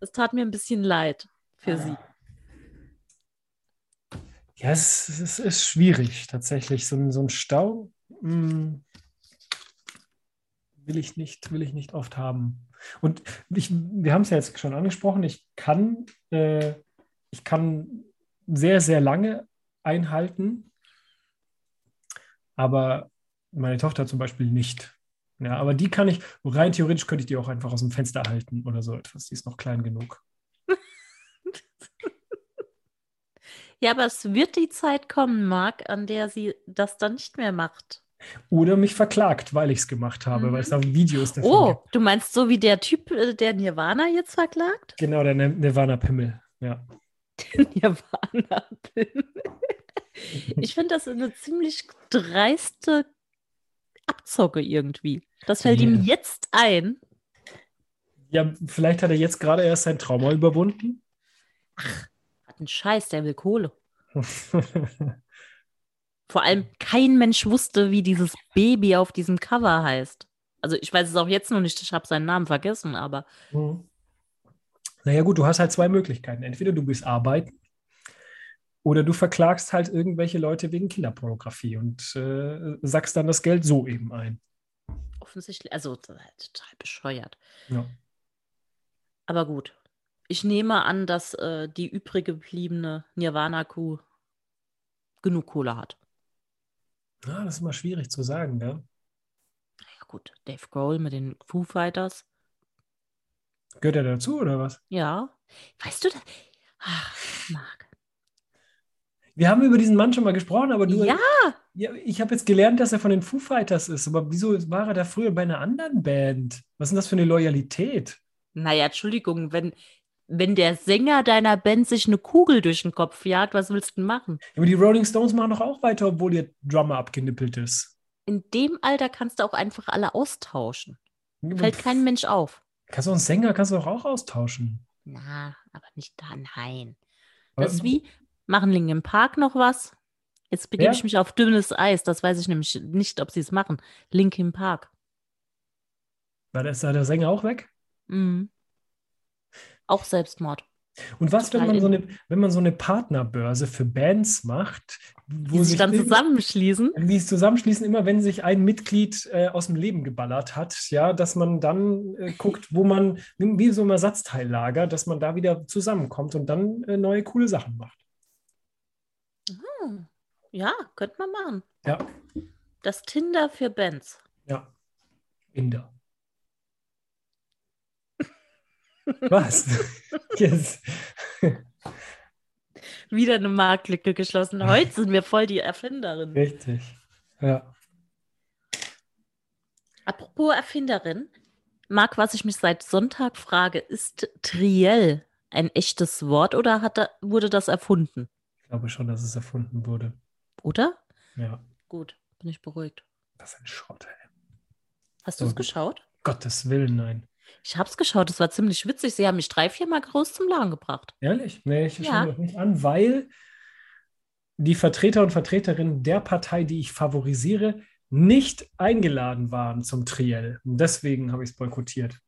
Es tat mir ein bisschen leid für ah. sie. Ja, es, es, ist schwierig tatsächlich. So, so ein Stau mh, hm, will, ich nicht, will ich nicht oft haben. Und ich, wir haben es ja jetzt schon angesprochen, ich kann, äh, ich kann sehr, sehr lange einhalten, aber meine Tochter zum Beispiel nicht. Ja, aber die kann ich, rein theoretisch könnte ich die auch einfach aus dem Fenster halten oder so etwas. Die ist noch klein genug. [laughs] ja, aber es wird die Zeit kommen, Marc, an der sie das dann nicht mehr macht. Oder mich verklagt, weil ich es gemacht habe, mhm. weil es da Videos davon Oh, gibt. du meinst so wie der Typ, äh, der Nirvana jetzt verklagt? Genau, der Nirvana-Pimmel, ja. [laughs] Der Nirvana-Pimmel. Ich finde das eine ziemlich dreiste Abzocke irgendwie. Das fällt yeah. ihm jetzt ein. Ja, vielleicht hat er jetzt gerade erst sein Trauma überwunden. Ach, hat einen Scheiß, der will Kohle. [laughs] Vor allem kein Mensch wusste, wie dieses Baby auf diesem Cover heißt. Also ich weiß es auch jetzt noch nicht, ich habe seinen Namen vergessen, aber. Mhm. Naja gut, du hast halt zwei Möglichkeiten. Entweder du bist arbeiten oder du verklagst halt irgendwelche Leute wegen Kinderpornografie und äh, sackst dann das Geld so eben ein. Offensichtlich, also total bescheuert. Ja. Aber gut. Ich nehme an, dass äh, die übrig gebliebene Nirvana-Kuh genug Kohle hat. Ja, das ist immer schwierig zu sagen, gell? Ja, gut, Dave Grohl mit den Foo Fighters. Gehört er dazu, oder was? Ja. Weißt du das? Ach, Marc. Wir haben über diesen Mann schon mal gesprochen, aber du. Ja! ja ich habe jetzt gelernt, dass er von den Foo Fighters ist. Aber wieso war er da früher bei einer anderen Band? Was ist denn das für eine Loyalität? Naja, Entschuldigung, wenn, wenn der Sänger deiner Band sich eine Kugel durch den Kopf jagt, was willst du denn machen? Aber die Rolling Stones machen doch auch weiter, obwohl ihr Drummer abgenippelt ist. In dem Alter kannst du auch einfach alle austauschen. Fällt kein Mensch auf. Kannst du einen Sänger kannst du doch auch austauschen. Na, aber nicht da, nein. Das aber, ist wie, machen Linkin Park noch was? Jetzt begebe ich mich auf dünnes Eis. Das weiß ich nämlich nicht, ob sie es machen. Linkin Park. War der, ist da der Sänger auch weg? Mhm. Auch Selbstmord. Und was, wenn man, so eine, wenn man so eine Partnerbörse für Bands macht, wo die sich dann zusammenschließen? Die es zusammenschließen, immer wenn sich ein Mitglied äh, aus dem Leben geballert hat, ja, dass man dann äh, guckt, wo man, wie so ein Ersatzteillager, dass man da wieder zusammenkommt und dann äh, neue coole Sachen macht. Ja, könnte man machen. Ja. Das Tinder für Bands. Ja. Inder. Was? [laughs] Yes. Wieder eine Marktlücke geschlossen. Heute sind wir voll die Erfinderin. Richtig. Ja. Apropos Erfinderin, Marc, was ich mich seit Sonntag frage, ist Triell ein echtes Wort oder hat wurde das erfunden? Ich glaube schon, dass es erfunden wurde. Oder? Ja. Gut, bin ich beruhigt. Das ist ein Schrott, ey. Hast du es geschaut? Gottes Willen, nein. Ich habe es geschaut, es war ziemlich witzig. Sie haben mich drei, vier Mal groß zum Lachen gebracht. Ehrlich? Nee, ich ja. schaue das nicht an, weil die Vertreter und Vertreterinnen der Partei, die ich favorisiere, nicht eingeladen waren zum Triell. Und deswegen habe ich es boykottiert.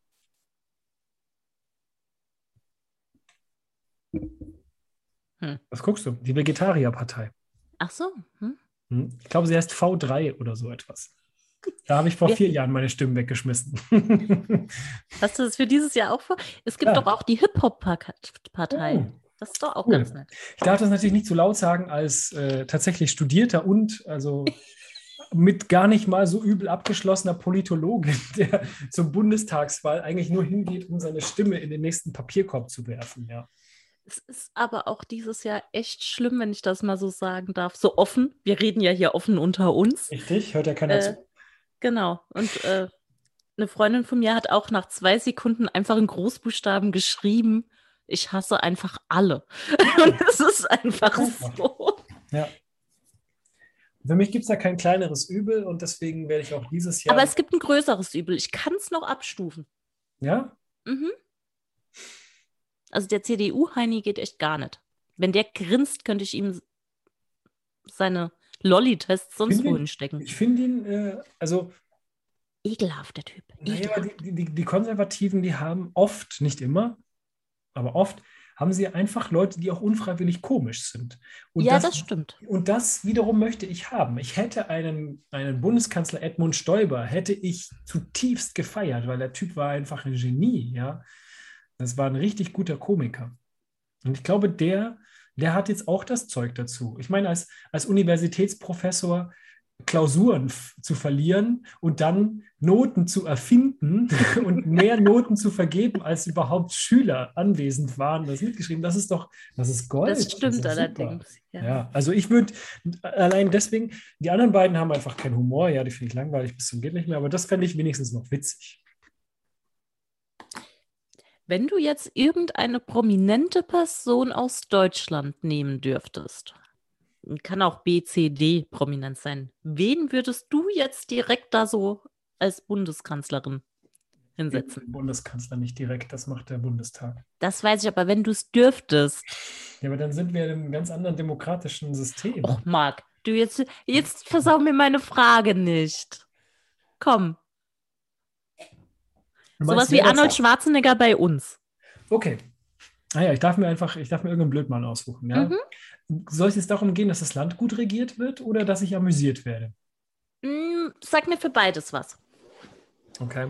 Hm. Was guckst du? Die Vegetarierpartei. Ach so. Hm. hm. Ich glaube, sie heißt V3 oder so etwas. Da habe ich vor vier Jahren meine Stimmen weggeschmissen. [laughs] Hast du das für dieses Jahr auch vor? Es gibt ja. doch auch die Hip-Hop-Partei. Oh. Das ist doch auch cool. ganz nett. Ich darf das natürlich nicht zu so laut sagen als äh, tatsächlich Studierter und also mit gar nicht mal so übel abgeschlossener Politologe, [laughs] der zur Bundestagswahl eigentlich nur hingeht, um seine Stimme in den nächsten Papierkorb zu werfen. Ja. Es ist aber auch dieses Jahr echt schlimm, wenn ich das mal so sagen darf. So offen. Wir reden ja hier offen unter uns. Richtig, hört ja keiner äh, zu. Genau. Und äh, eine Freundin von mir hat auch nach zwei Sekunden einfach in Großbuchstaben geschrieben, ich hasse einfach alle. [laughs] Und es ist einfach so. Ja. Für mich gibt es da kein kleineres Übel und deswegen werde ich auch dieses Jahr. Aber es gibt ein größeres Übel. Ich kann es noch abstufen. Ja? Mhm. Also der CDU-Heini geht echt gar nicht. Wenn der grinst, könnte ich ihm seine Lolli-Tests sonst wohin stecken. Ich finde ihn, äh, also. Ekelhaft, der Typ. Naja, die, die, die Konservativen, die haben oft, nicht immer, aber oft haben sie einfach Leute, die auch unfreiwillig komisch sind. Und ja, das, das, stimmt. Und das wiederum möchte ich haben. Ich hätte einen, einen Bundeskanzler Edmund Stoiber, hätte ich zutiefst gefeiert, weil der Typ war einfach ein Genie, ja. Das war ein richtig guter Komiker. Und ich glaube, der, der hat jetzt auch das Zeug dazu. Ich meine, als, als Universitätsprofessor Klausuren zu verlieren und dann Noten zu erfinden [laughs] und mehr Noten zu vergeben, als überhaupt Schüler anwesend waren, das mitgeschrieben, das ist doch, das ist Gold. Das stimmt das allerdings. Ja. ja. also ich würde allein deswegen, die anderen beiden haben einfach keinen Humor, ja, die finde ich langweilig bis zum geht nicht mehr, aber das fände ich wenigstens noch witzig. Wenn du jetzt irgendeine prominente Person aus Deutschland nehmen dürftest, kann auch B, C, D prominent sein. Wen würdest du jetzt direkt da so als Bundeskanzlerin hinsetzen? Bundeskanzler nicht direkt, das macht der Bundestag. Das weiß ich, aber wenn du es dürftest. Ja, aber dann sind wir in einem ganz anderen demokratischen System. Och, Marc, du jetzt, jetzt versau mir meine Frage nicht. Komm. Sowas wie Arnold Schwarzenegger bei uns. Okay. Ah ja, ich darf mir einfach, ich darf mir irgendeinen Blödmann aussuchen, ja. Mhm. Soll es jetzt darum gehen, dass das Land gut regiert wird oder dass ich amüsiert werde? Mm, sag mir für beides was. Okay.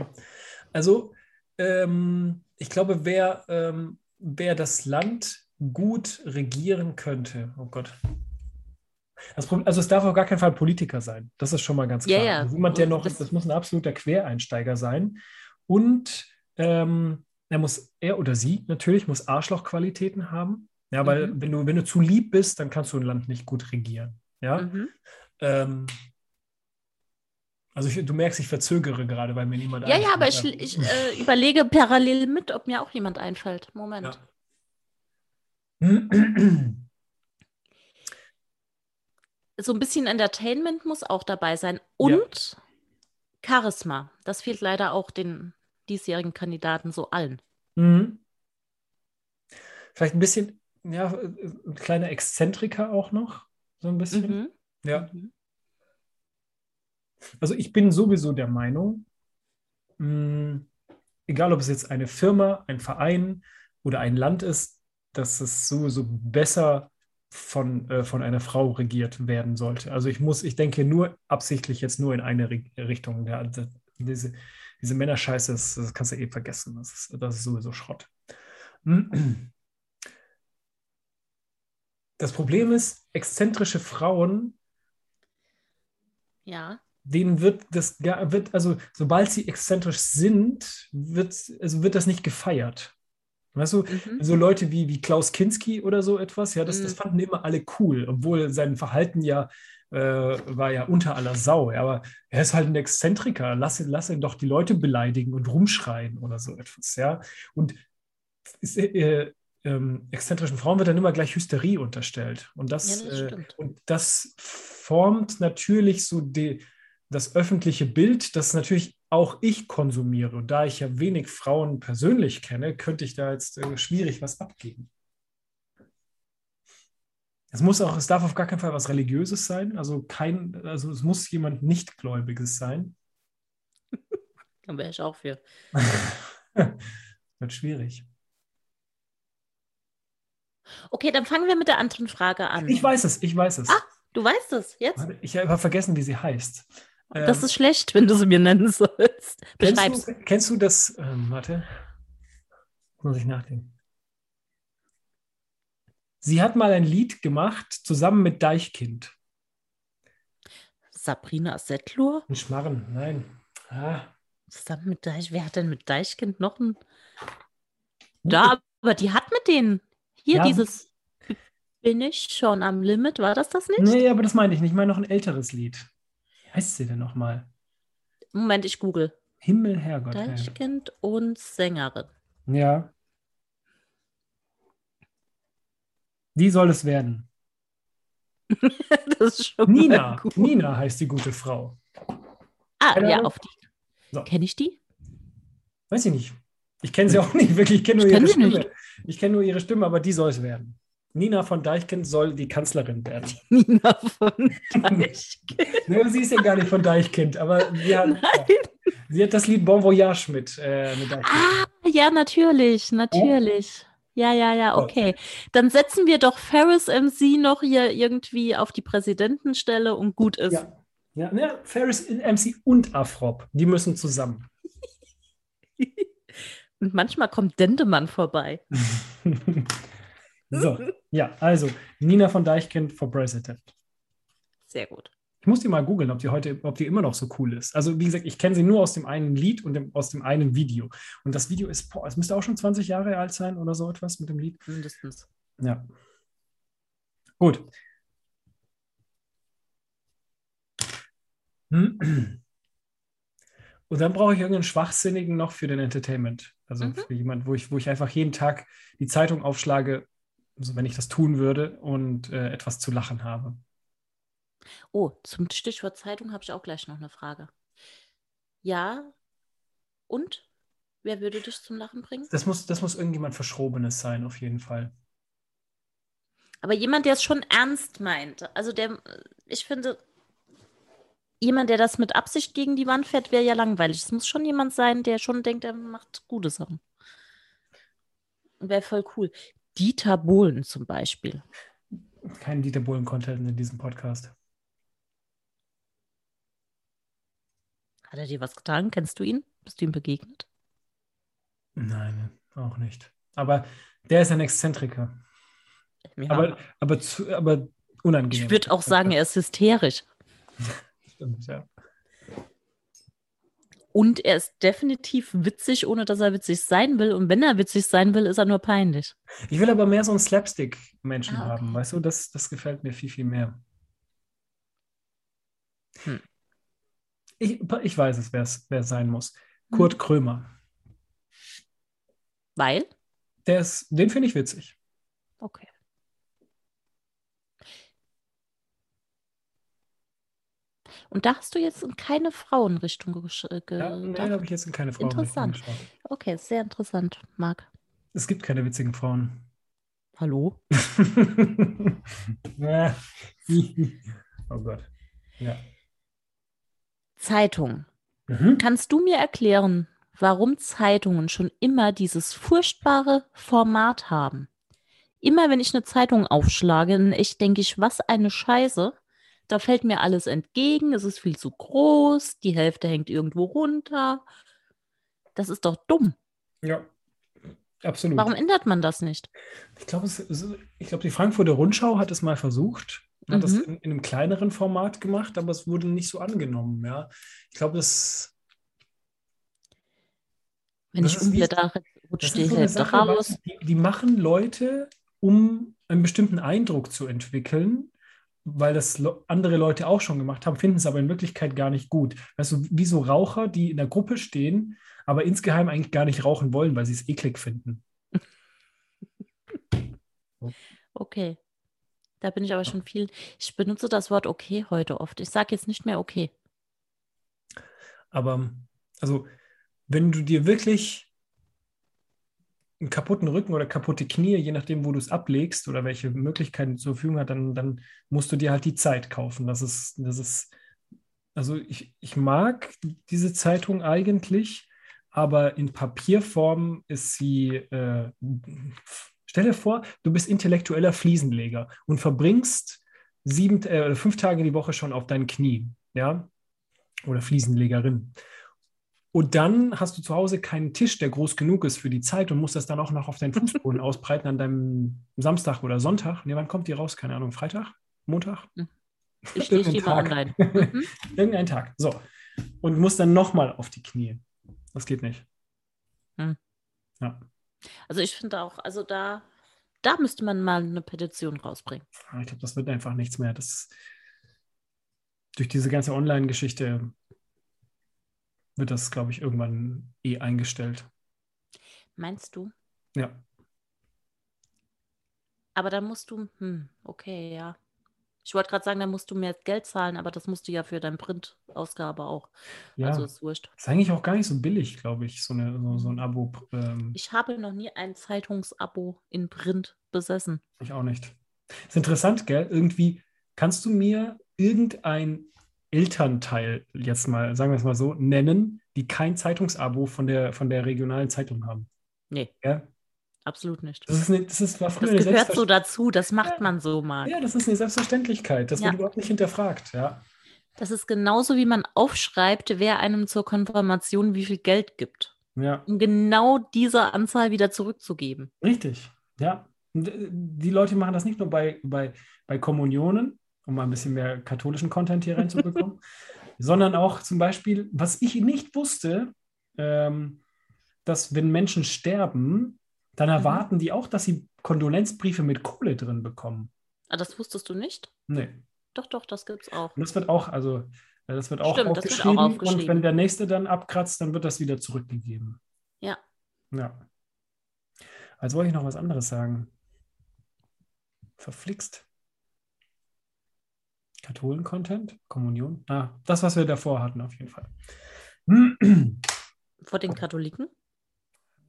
Also, ähm, ich glaube, wer, ähm, wer das Land gut regieren könnte, oh Gott. Problem, also es darf auf gar keinen Fall Politiker sein. Das ist schon mal ganz klar. Ja. Also jemand, der noch, das, muss ein absoluter Quereinsteiger sein. Und ähm, er muss, er oder sie natürlich, muss Arschlochqualitäten haben. Ja, weil mhm. wenn du, wenn du zu lieb bist, dann kannst du ein Land nicht gut regieren. Ja. Mhm. Ähm, also ich, du merkst, ich verzögere gerade, weil mir niemand Ja, ja, aber ich, ich äh, überlege parallel mit, ob mir auch jemand einfällt. Moment. Ja. so ein bisschen Entertainment muss auch dabei sein. Und ja. Charisma. Das fehlt leider auch den diesjährigen Kandidaten so allen. Mhm. Vielleicht ein bisschen, ja, ein kleiner Exzentriker auch noch, so ein bisschen. Mhm. Ja. Mhm. Also ich bin sowieso der Meinung, mh, hm, egal ob es jetzt eine Firma, ein Verein oder ein Land ist, dass es sowieso besser von, äh, von einer Frau regiert werden sollte. Also ich muss, ich denke nur absichtlich jetzt nur in eine Richtung. Ja, diese, diese Männerscheiße, das, das kannst du eh vergessen. Das ist, das ist sowieso Schrott. [clears throat] Das Problem ist, exzentrische Frauen Ja. Denen wird das, wird, also sobald sie exzentrisch sind, wird, also wird das nicht gefeiert. Weißt du, mhm. so Leute wie, wie Klaus Kinski oder so etwas, ja, das, mhm. das fanden immer alle cool, obwohl sein Verhalten ja äh, war ja unter aller Sau. Ja, aber er ist halt ein Exzentriker. Lass, lass ihn doch die Leute beleidigen und rumschreien oder so etwas. Ja, und ist, äh, ähm, exzentrischen Frauen wird dann immer gleich Hysterie unterstellt. Und das, ja, das äh, und das formt natürlich so die, das öffentliche Bild, das natürlich auch ich konsumiere. Und da ich ja wenig Frauen persönlich kenne, könnte ich da jetzt äh, schwierig was abgeben. Es muss auch, es darf auf gar keinen Fall was Religiöses sein. Also kein, also es muss jemand Nichtgläubiges sein. [laughs] Dann wäre ich auch für. [laughs] Wird schwierig. Okay, dann fangen wir mit der anderen Frage an. Ich weiß es, ich weiß es. Ah, du weißt es jetzt? Ich habe vergessen, wie sie heißt. Das ähm, ist schlecht, wenn du sie mir nennen sollst. Beschreib's. Kennst du, kennst du das? Ähm, warte. Muss ich nachdenken. Sie hat mal ein Lied gemacht, zusammen mit Deichkind. Sabrina Settlur? Ein Schmarren, nein. Ah. Zusammen mit Deich. Wer hat denn mit Deichkind noch ein. Da, aber die hat mit denen. Hier ja. dieses Bin ich schon am Limit, war das das nicht? Nee, aber das meine ich nicht. Ich meine noch ein älteres Lied. Wie heißt sie denn nochmal? Moment, ich google. Himmel, Herrgott. Deichkind Herr. und Sängerin. Ja. Wie soll es werden? [laughs] das ist schon Nina. Nina heißt die gute Frau. Ah, Keine ja, Ahnung? auf die. So. Kenne ich die? Weiß ich nicht. Ich kenne sie auch nicht wirklich. Ich kenne nur, ihre Stimme. Nicht. Ich kenne nur ihre Stimme, aber die soll es werden. Nina von Deichkind soll die Kanzlerin werden. [laughs] Nina von Deichkind. [laughs] ne, sie ist ja gar nicht von Deichkind, aber sie hat, sie hat das Lied Bon Voyage mit, äh, mit. Ah, ja, natürlich, natürlich. Ja, ja, ja, okay. Dann setzen wir doch Ferris MC noch hier irgendwie auf die Präsidentenstelle und gut ist. Ja, ja, ja Ferris MC und Afrop, die müssen zusammen. [laughs] und manchmal kommt Dendemann vorbei. [laughs] so, ja, also Nina von Deichkind for President. Sehr gut. Ich muss die mal googeln, ob die heute, ob die immer noch so cool ist. Also, wie gesagt, ich kenne sie nur aus dem einen Lied und dem, aus dem einen Video. Und das Video ist, boah, es müsste auch schon 20 Jahre alt sein oder so etwas mit dem Lied. Mindestens. Ja. Gut. [clears throat] Und dann brauche ich irgendeinen Schwachsinnigen noch für den Entertainment. Also mhm. für jemanden, wo ich, wo ich einfach jeden Tag die Zeitung aufschlage, also wenn ich das tun würde und äh, etwas zu lachen habe. Oh, zum Stichwort Zeitung habe ich auch gleich noch eine Frage. Ja, und? Wer würde dich zum Lachen bringen? Das muss, das muss irgendjemand Verschrobenes sein, auf jeden Fall. Aber jemand, der es schon ernst meint. Also der, ich finde, jemand, der das mit Absicht gegen die Wand fährt, wäre ja langweilig. Es muss schon jemand sein, der schon denkt, er macht gute Sachen. Wäre voll cool. Dieter Bohlen zum Beispiel. Kein Dieter Bohlen-Content in diesem Podcast. Hat er dir was getan? Kennst du ihn? Bist du ihm begegnet? Nein, auch nicht. Aber der ist ein Exzentriker. Ja. Aber, aber, zu, aber unangenehm. Ich würde auch sagen, er ist hysterisch. [laughs] Stimmt, ja. Und er ist definitiv witzig, ohne dass er witzig sein will. Und wenn er witzig sein will, ist er nur peinlich. Ich will aber mehr so einen Slapstick-Menschen ah, okay. haben, weißt du? Das, das gefällt mir viel, viel mehr. Hm. Ich, ich weiß es, wer es sein muss. Kurt hm. Krömer. Weil? Der ist, den finde ich witzig. Okay. Und da hast du jetzt in keine Frauenrichtung äh, gedacht? Ja, nein, habe ich jetzt in keine Frauenrichtung Interessant. Okay, sehr interessant, Marc. Es gibt keine witzigen Frauen. Hallo? [laughs] [laughs] oh Gott. Ja. Zeitung. Mhm. Kannst du mir erklären, warum Zeitungen schon immer dieses furchtbare Format haben? Immer wenn ich eine Zeitung aufschlage, ich denke ich, was eine Scheiße. Da fällt mir alles entgegen, es ist viel zu groß, die Hälfte hängt irgendwo runter. Das ist doch dumm. Ja, absolut. Warum ändert man das nicht? Ich glaube, glaub, die Frankfurter Rundschau hat es mal versucht hat mhm. das in, in, einem kleineren Format gemacht, aber es wurde nicht so angenommen. Ja, ich glaube, das. Wenn das ich umblätter, rutscht die so Hälfte raus. Die, die machen Leute, um einen bestimmten Eindruck zu entwickeln, weil das andere Leute auch schon gemacht haben, finden es aber in Wirklichkeit gar nicht gut. Weißt du, wie so Raucher, die in der Gruppe stehen, aber insgeheim eigentlich gar nicht rauchen wollen, weil sie es eklig finden. [laughs] Okay. Da bin ich aber schon viel. Ich benutze das Wort okay heute oft. Ich sage jetzt nicht mehr okay. Aber, also, wenn du dir wirklich einen kaputten Rücken oder kaputte Knie, je nachdem, wo du es ablegst oder welche Möglichkeiten zur Verfügung hat, dann, dann musst du dir halt die Zeit kaufen. Das ist, das ist, also ich, ich mag diese Zeitung eigentlich, aber in Papierform ist sie, äh, stell dir vor, du bist intellektueller Fliesenleger und verbringst sieben, äh, fünf Tage die Woche schon auf deinen Knie, ja, oder Fliesenlegerin. Und dann hast du zu Hause keinen Tisch, der groß genug ist für die Zeit und musst das dann auch noch auf deinen [laughs] Fußboden ausbreiten an deinem Samstag oder Sonntag. Nee, wann kommt die raus? Keine Ahnung, Freitag? Montag? Hm. [laughs] Ich stehe die Tag. online. [laughs] Mhm. Irgendein Tag. So. Und musst dann nochmal auf die Knie. Das geht nicht. Hm. Ja. Also ich finde auch, also da, da müsste man mal eine Petition rausbringen. Ich glaube, das wird einfach nichts mehr. Das durch diese ganze Online-Geschichte wird das, glaube ich, irgendwann eh eingestellt. Meinst du? Ja. Aber da musst du, hm, okay, ja. Ich wollte gerade sagen, da musst du mehr Geld zahlen, aber das musst du ja für deine Printausgabe auch. Ja, also ist wurscht. Ist eigentlich auch gar nicht so billig, glaube ich, so, eine, so, so ein Abo. Ähm. Ich habe noch nie ein Zeitungsabo in Print besessen. Ich auch nicht. Ist interessant, gell? Irgendwie kannst du mir irgendein Elternteil jetzt mal, sagen wir es mal so, nennen, die kein Zeitungsabo von der, von der regionalen Zeitung haben. Nee. Ja? Absolut nicht. Das, ist eine, das, ist, war früher das gehört so dazu, das macht man so mal. Ja, das ist eine Selbstverständlichkeit. Das ja. wird überhaupt nicht hinterfragt, ja. Das ist genauso, wie man aufschreibt, wer einem zur Konfirmation wie viel Geld gibt. Ja. Um genau diese Anzahl wieder zurückzugeben. Richtig, ja. Und äh, die Leute machen das nicht nur bei, bei, bei Kommunionen, um mal ein bisschen mehr katholischen Content hier reinzubekommen, [laughs] sondern auch zum Beispiel, was ich nicht wusste, ähm, dass wenn Menschen sterben, dann mhm. erwarten mhm. die auch, dass sie Kondolenzbriefe mit Kohle drin bekommen. Ah, das wusstest du nicht? Nee. Doch, doch, das gibt es auch. Und das wird auch, also äh, das wird auch, Stimmt, aufgeschrieben, wird auch aufgeschrieben. Und wenn der nächste dann abkratzt, dann wird das wieder zurückgegeben. Ja. Ja. Also wollte ich noch was anderes sagen. Verflixt. Katholen-Content? Kommunion? Ah, das, was wir davor hatten, auf jeden Fall. [clears throat] Vor den Katholiken?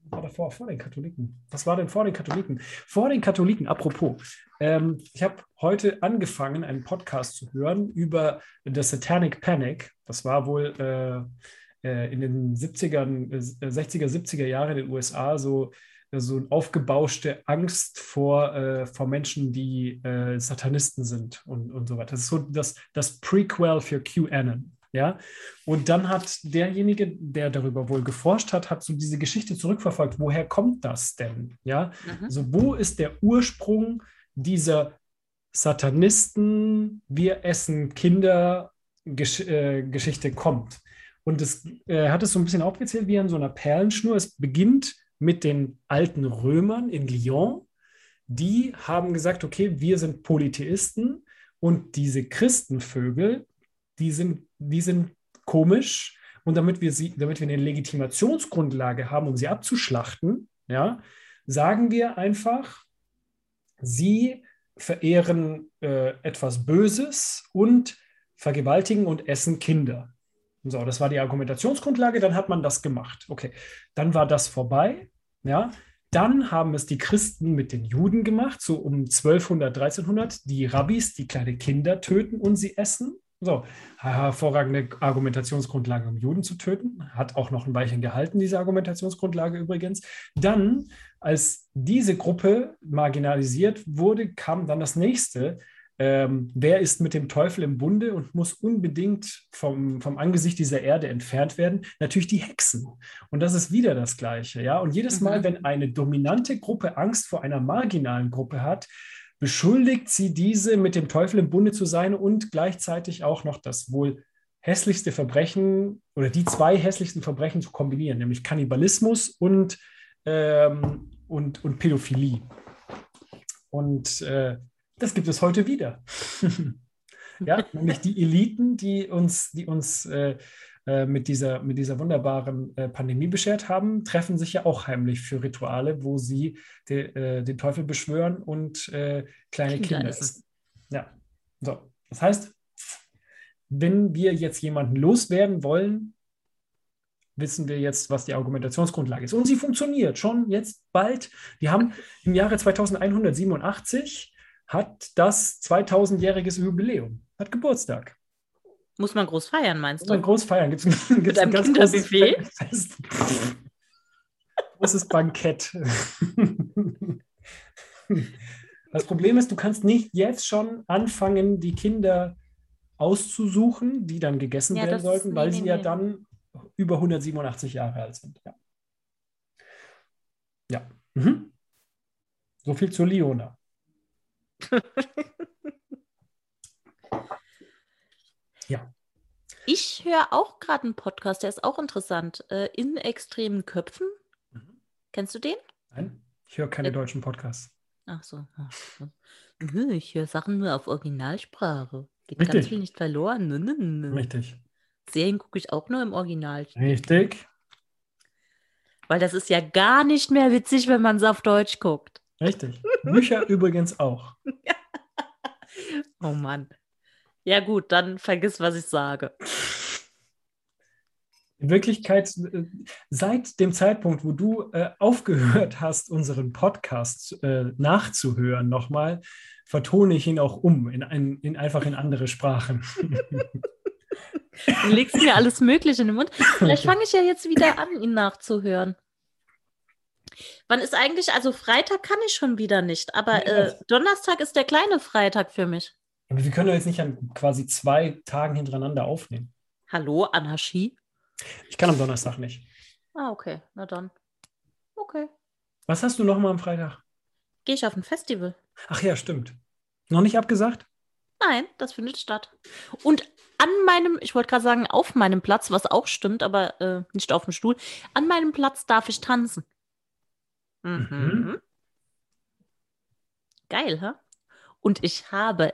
War davor, vor den Katholiken. Was war denn vor den Katholiken? Vor den Katholiken, apropos. Ähm, ich habe heute angefangen, einen Podcast zu hören über The Satanic Panic. Das war wohl äh, äh, in den 70ern, äh, 60er, 70er Jahren in den USA so so eine aufgebauschte Angst vor, äh, vor Menschen, die äh, Satanisten sind und, und so weiter. Das ist so das, das Prequel für QAnon. Ja? Und dann hat derjenige, der darüber wohl geforscht hat, hat so diese Geschichte zurückverfolgt. Woher kommt das denn? Ja? Mhm. So, wo ist der Ursprung dieser Satanisten, wir essen Kinder Gesch äh, Geschichte kommt? Und es äh, hat es so ein bisschen aufgezählt wie an so einer Perlenschnur. Es beginnt mit den alten Römern in Lyon. Die haben gesagt, okay, wir sind Polytheisten und diese Christenvögel, die sind, die sind komisch. Und damit wir, sie, damit wir eine Legitimationsgrundlage haben, um sie abzuschlachten, ja, sagen wir einfach, sie verehren äh, etwas Böses und vergewaltigen und essen Kinder. So, das war die Argumentationsgrundlage, dann hat man das gemacht. Okay, dann war das vorbei. Ja, dann haben es die Christen mit den Juden gemacht, so um 1200, 1300. Die Rabbis, die kleine Kinder töten und sie essen. So, hervorragende Argumentationsgrundlage, um Juden zu töten. Hat auch noch ein Weilchen gehalten, diese Argumentationsgrundlage übrigens. Dann, als diese Gruppe marginalisiert wurde, kam dann das nächste ähm, wer ist mit dem Teufel im Bunde und muss unbedingt vom, vom Angesicht dieser Erde entfernt werden? Natürlich die Hexen. Und das ist wieder das Gleiche. Ja? Und jedes Mal, mhm. wenn eine dominante Gruppe Angst vor einer marginalen Gruppe hat, beschuldigt sie diese, mit dem Teufel im Bunde zu sein und gleichzeitig auch noch das wohl hässlichste Verbrechen oder die zwei hässlichsten Verbrechen zu kombinieren, nämlich Kannibalismus und, ähm, und, und Pädophilie. Und äh, das gibt es heute wieder. [laughs] ja, nämlich die Eliten, die uns, die uns äh, mit, dieser, mit dieser wunderbaren äh, Pandemie beschert haben, treffen sich ja auch heimlich für Rituale, wo sie de, äh, den Teufel beschwören und äh, kleine Kinder, Kinder essen. Ja, so. Das heißt, wenn wir jetzt jemanden loswerden wollen, wissen wir jetzt, was die Argumentationsgrundlage ist. Und sie funktioniert schon jetzt bald. Wir haben im Jahre 2187 hat das 2000-jähriges Jubiläum, hat Geburtstag. Muss man groß feiern, meinst du? Muss man groß feiern. Gibt es ein ganz großes Fest. großes Bankett. Das Problem ist, du kannst nicht jetzt schon anfangen, die Kinder auszusuchen, die dann gegessen ja, werden sollten, weil nee, sie nee, ja dann über 187 Jahre alt sind. Ja. ja. Mhm. So viel zu Leona. [laughs] ja. Ich höre auch gerade einen Podcast, der ist auch interessant. Äh, in extremen Köpfen. Mhm. Kennst du den? Nein, ich höre keine äh, deutschen Podcasts. Ach so. Ich höre Sachen nur auf Originalsprache. Geht Richtig. ganz viel nicht verloren. Richtig. Serien gucke ich auch nur im Original. Richtig. Weil das ist ja gar nicht mehr witzig, wenn man es auf Deutsch guckt. Richtig. Bücher übrigens auch. [laughs] oh Mann. Ja gut, dann vergiss, was ich sage. In Wirklichkeit, äh, seit dem Zeitpunkt, wo du äh, aufgehört hast, unseren Podcast äh, nachzuhören, nochmal, vertone ich ihn auch um, in, ein, in einfach in andere Sprachen. Du legst mir alles Mögliche in den Mund. Vielleicht fange ich ja jetzt wieder an, ihn nachzuhören. Wann ist eigentlich, also Freitag kann ich schon wieder nicht, aber äh, Donnerstag ist der kleine Freitag für mich. Aber wir können doch jetzt nicht an quasi zwei Tagen hintereinander aufnehmen. Hallo, Anarchie? Ich kann am Donnerstag nicht. Ah, okay, na dann. Okay. Was hast du noch mal am Freitag? Gehe ich auf ein Festival. Ach ja, stimmt. Noch nicht abgesagt? Nein, das findet statt. Und an meinem, ich wollte gerade sagen, auf meinem Platz, was auch stimmt, aber äh, nicht auf dem Stuhl, an meinem Platz darf ich tanzen. Mhm. mhm. Geil, hä? Und ich habe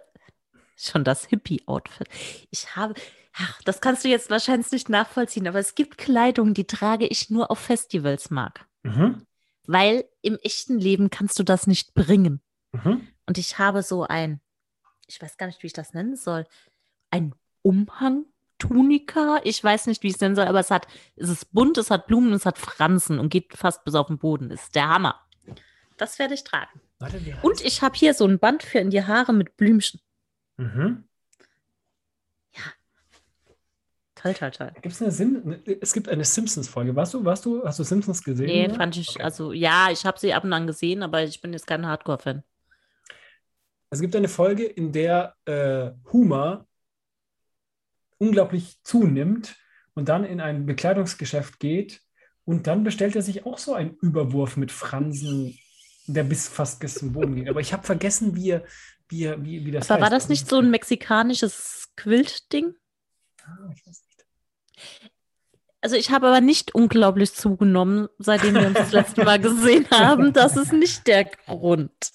schon das Hippie-Outfit. Ich habe, ach, das kannst du jetzt wahrscheinlich nicht nachvollziehen, aber es gibt Kleidung, die trage ich nur auf Festivals, Marc. Mhm. Weil im echten Leben kannst du das nicht bringen. Mhm. Und ich habe so ein, ich weiß gar nicht, wie ich das nennen soll, ein Umhang, Tunika, ich weiß nicht, wie ich es nennen soll, aber es hat, es ist bunt, es hat Blumen, es hat Fransen und geht fast bis auf den Boden. Ist der Hammer. Das werde ich tragen. Warte, und ich habe hier so ein Band für in die Haare mit Blümchen. Mhm. Ja. Toll, toll, toll. Gibt's eine Sim es gibt eine Simpsons-Folge. Warst du, warst du, hast du Simpsons gesehen? Nee, oder? fand ich, okay. also ja, ich habe sie ab und an gesehen, aber ich bin jetzt kein Hardcore-Fan. Es gibt eine Folge, in der äh, Homer unglaublich zunimmt und dann in ein Bekleidungsgeschäft geht und dann bestellt er sich auch so einen Überwurf mit Fransen, der bis fast bis zum Boden ging. Aber ich habe vergessen, wie, er, wie, wie, wie das Aber heißt. war das nicht so ein mexikanisches Quilt-Ding? Ah, ich weiß nicht. Also ich habe aber nicht unglaublich zugenommen, seitdem wir uns das letzte Mal gesehen [laughs] haben. Das ist nicht der Grund.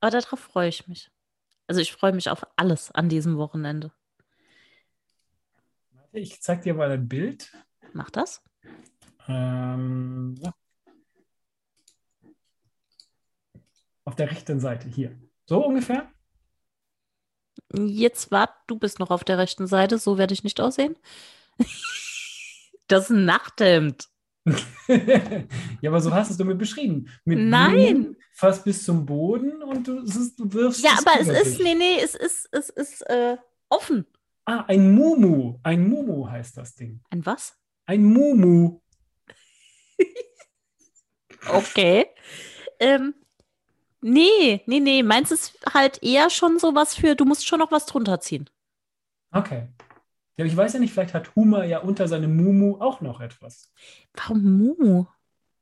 Aber darauf freue ich mich. Also ich freue mich auf alles an diesem Wochenende. Ich zeige dir mal ein Bild. Mach das. Ähm, ja. Auf der rechten Seite, hier. So ungefähr? Jetzt wart, du bist noch auf der rechten Seite, so werde ich nicht aussehen. [laughs] das ist ein Nachthemd. [laughs] ja, aber so hast du es damit beschrieben. Mit Nein. Blumen fast bis zum Boden und du, du wirfst. Ja, aber es ist, nee, nee, es ist, es ist äh, offen. Ah, ein Mumu. Ein Mumu heißt das Ding. Ein was? Ein Mumu. [laughs] okay. Ähm, nee, nee, nee. Meins ist halt eher schon sowas für, du musst schon noch was drunter ziehen. Okay. Ja, ich weiß ja nicht, vielleicht hat Huma ja unter seinem Mumu auch noch etwas. Warum Mumu?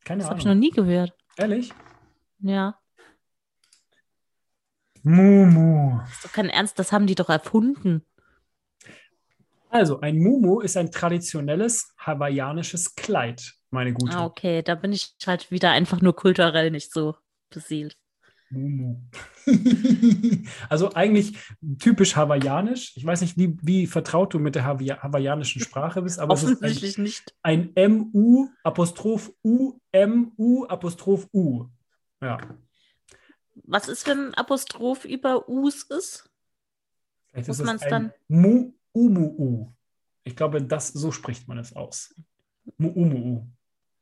Keine Das Ahnung. habe ich noch nie gehört. Ehrlich? Ja. Mumu. Ist doch kein Ernst, das haben die doch erfunden. Also, ein Mumu ist ein traditionelles hawaiianisches Kleid, meine Gute. Ah, okay, da bin ich halt wieder einfach nur kulturell nicht so besiedelt. Mumu. [laughs] also eigentlich typisch hawaiianisch. Ich weiß nicht, wie, wie vertraut du mit der Hawi hawaiianischen Sprache bist, aber es ist Offensichtlich nicht. ein, ein MU Apostroph U M U Apostroph U. Ja. Was ist, wenn Apostroph über Us ist? Vielleicht Muss ist es ein dann- Mu Umu. Ich glaube, das so spricht man es aus. Mu Umu.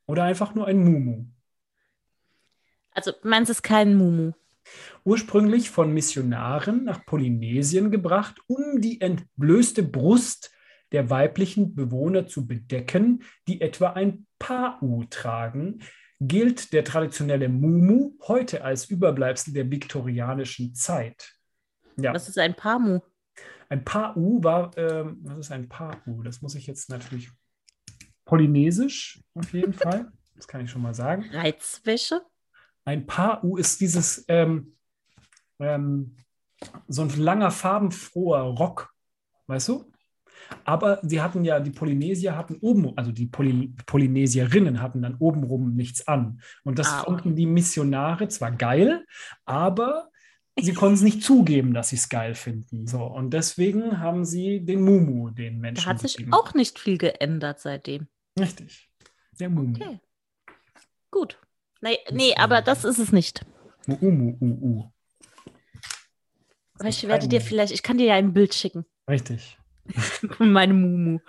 Oder einfach nur ein Mumu. Also meinst du es kein Mumu? ursprünglich von Missionaren nach Polynesien gebracht, um die entblößte Brust der weiblichen Bewohner zu bedecken, die etwa ein Pau tragen, gilt der traditionelle Mumu heute als Überbleibsel der viktorianischen Zeit. Ja, Was ist ein Pamu? Ein Pau war, ähm, was ist ein Pau? Das muss ich jetzt natürlich polynesisch auf jeden [laughs] Fall. Das kann ich schon mal sagen. Reizwäsche? Ein Pau ist dieses ähm, ähm, so ein langer farbenfroher Rock, weißt du? Aber sie hatten ja, die Polynesier hatten oben, also die Poly Polynesierinnen hatten dann obenrum nichts an. Und das Ah, okay. fanden die Missionare zwar geil, aber sie konnten es nicht zugeben, dass sie es geil finden. So, und deswegen haben sie den Mumu den Menschen Da hat sich gegeben. auch nicht viel geändert seitdem. Richtig. Der Mumu. Okay. Gut. Nee, nee, aber das ist es nicht. Mumu, uh, Aber ich werde dir vielleicht, ich kann dir ja ein Bild schicken Richtig. [laughs] von meinem Mumu.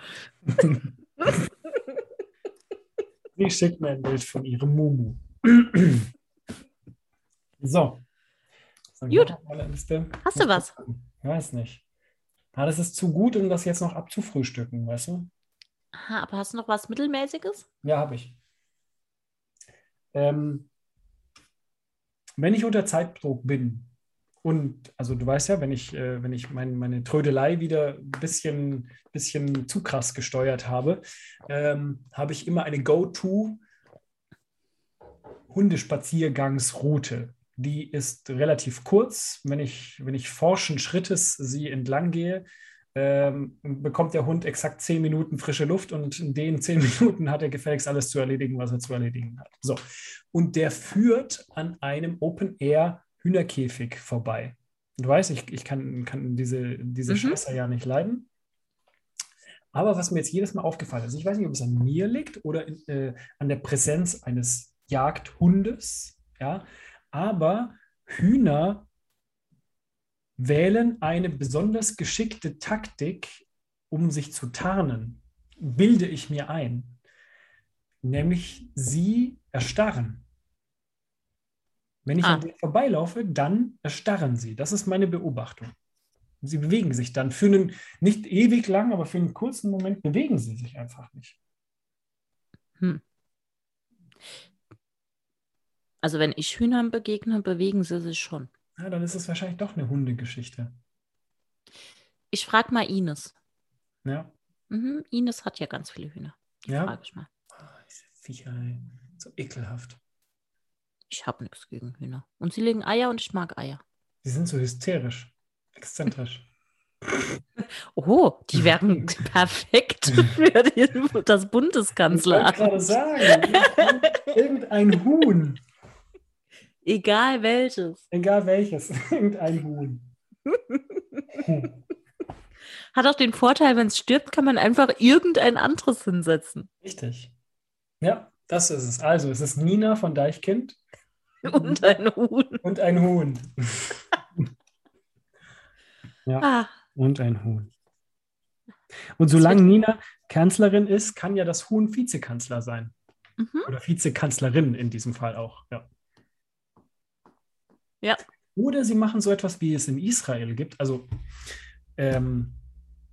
[laughs] Sie schickt mir ein Bild von ihrem Mumu. [clears throat] so. Gut. Hast du was? Ich weiß nicht. Ja, das ist zu gut, um das jetzt noch abzufrühstücken, weißt du? Aha, aber hast du noch was Mittelmäßiges? Ja, habe ich. Ähm, wenn ich unter Zeitdruck bin und, also du weißt ja, wenn ich, äh, wenn ich mein, meine Trödelei wieder ein bisschen, bisschen zu krass gesteuert habe, ähm, habe ich immer eine Go-To Hundespaziergangsroute. Die ist relativ kurz. Wenn ich, wenn ich forschen Schrittes sie entlang gehe, ähm, bekommt der Hund exakt zehn Minuten frische Luft und in den zehn [laughs] Minuten hat er gefälligst alles zu erledigen, was er zu erledigen hat. So. Und der führt an einem Open-Air-Hühnerkäfig vorbei. Du weißt, ich, ich kann, kann diese, diese Mhm. Scheiße ja nicht leiden. Aber was mir jetzt jedes Mal aufgefallen ist, ich weiß nicht, ob es an mir liegt oder in, äh, an der Präsenz eines Jagdhundes, ja, aber Hühner wählen eine besonders geschickte Taktik, um sich zu tarnen, bilde ich mir ein. Nämlich sie erstarren. Wenn ich Ah. an denen vorbeilaufe, dann erstarren sie. Das ist meine Beobachtung. Sie bewegen sich dann für einen, nicht ewig lang, aber für einen kurzen Moment bewegen sie sich einfach nicht. Also wenn ich Hühnern begegne, bewegen sie sich schon. Ja, dann ist es wahrscheinlich doch eine Hundegeschichte. Ich frage mal Ines. Ja. Mhm, Ines hat ja ganz viele Hühner. Die Ja. frage ich mal. Ah, diese Viecher, ey. so ekelhaft. Ich habe nichts gegen Hühner. Und sie legen Eier und ich mag Eier. Die sind so hysterisch, exzentrisch. [laughs] Oh, die [laughs] wären perfekt für die, das Ich wollte Bundeskanzleramt. gerade sagen, irgendein Huhn, Egal welches. egal welches, [laughs] irgendein Huhn. [laughs] Hat auch den Vorteil, wenn es stirbt, kann man einfach irgendein anderes hinsetzen. Richtig. Ja, das ist es. Also, es ist Nina von Deichkind [laughs] Und ein Huhn. und ein Huhn. ja, Ah, und ein Huhn. Und solange Nina Kanzlerin ist, kann ja das Huhn Vizekanzler sein. mhm. Oder Vizekanzlerin in diesem Fall auch. Ja. Ja. Oder sie machen so etwas, wie es in Israel gibt. Also ähm,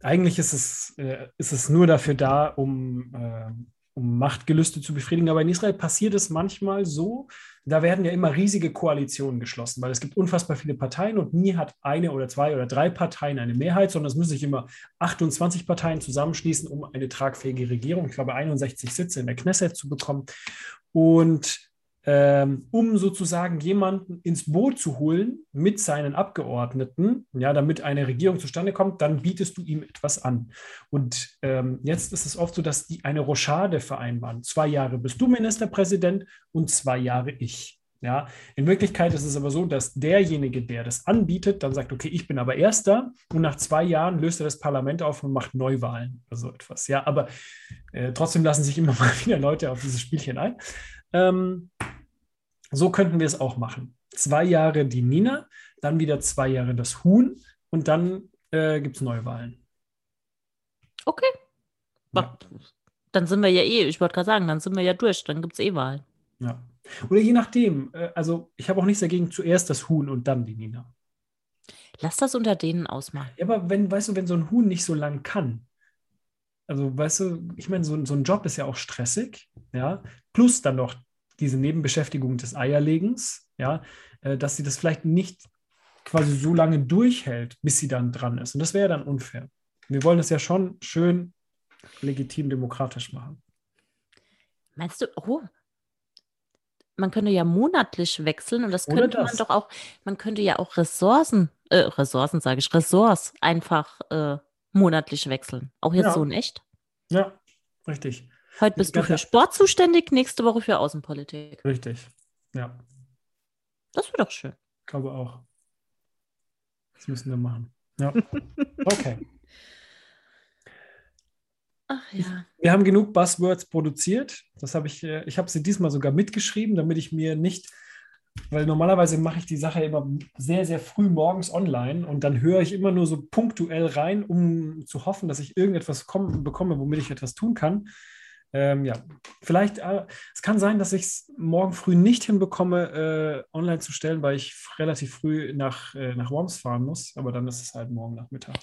eigentlich ist es, äh, ist es nur dafür da, um, äh, um Machtgelüste zu befriedigen. Aber in Israel passiert es manchmal so, da werden ja immer riesige Koalitionen geschlossen, weil es gibt unfassbar viele Parteien und nie hat eine oder zwei oder drei Parteien eine Mehrheit, sondern es müssen sich immer 28 Parteien zusammenschließen, um eine tragfähige Regierung, ich glaube 61 Sitze in der Knesset zu bekommen. Und um sozusagen jemanden ins Boot zu holen mit seinen Abgeordneten, ja, damit eine Regierung zustande kommt, dann bietest du ihm etwas an. Und ähm, jetzt ist es oft so, dass die eine Rochade vereinbaren. Zwei Jahre bist du Ministerpräsident und zwei Jahre ich. Ja, in Wirklichkeit ist es aber so, dass derjenige, der das anbietet, dann sagt, okay, ich bin aber Erster und nach zwei Jahren löst er das Parlament auf und macht Neuwahlen oder so etwas. Ja, aber äh, trotzdem lassen sich immer [laughs] mal wieder Leute auf dieses Spielchen ein. Ähm, so könnten wir es auch machen. Zwei Jahre die Nina, dann wieder zwei Jahre das Huhn und dann äh, gibt es Neuwahlen. Okay. Ja. Dann sind wir ja eh, ich wollte gerade sagen, dann sind wir ja durch, dann gibt es eh Wahlen. Ja. Oder je nachdem. Äh, also ich habe auch nichts dagegen, zuerst das Huhn und dann die Nina. Lass das unter denen ausmachen. Ja, aber wenn, weißt du, wenn so ein Huhn nicht so lang kann, also weißt du, ich meine, so, so ein Job ist ja auch stressig, ja, plus dann noch diese Nebenbeschäftigung des Eierlegens, ja, äh, dass sie das vielleicht nicht quasi so lange durchhält, bis sie dann dran ist. Und das wäre ja dann unfair. Wir wollen es ja schon schön legitim demokratisch machen. Meinst du, oh, man könnte ja monatlich wechseln und das könnte das. man doch auch, man könnte ja auch Ressourcen, äh, Ressourcen sage ich, Ressorts einfach äh, monatlich wechseln. Auch jetzt ja. so in echt. Ja, richtig. Heute bist du für Sport zuständig, nächste Woche für Außenpolitik. Richtig, ja. Das wäre doch schön. Ich glaube auch. Das müssen wir machen. Ja. [laughs] Okay. Ach ja. Wir haben genug Buzzwords produziert. Das habe ich, äh, ich habe sie diesmal sogar mitgeschrieben, damit ich mir nicht, weil normalerweise mache ich die Sache immer sehr, sehr früh morgens online und dann höre ich immer nur so punktuell rein, um zu hoffen, dass ich irgendetwas komm, bekomme, womit ich etwas tun kann. Ähm, ja, vielleicht, äh, es kann sein, dass ich es morgen früh nicht hinbekomme, äh, online zu stellen, weil ich relativ früh nach, äh, nach Worms fahren muss, aber dann ist es halt morgen Nachmittag.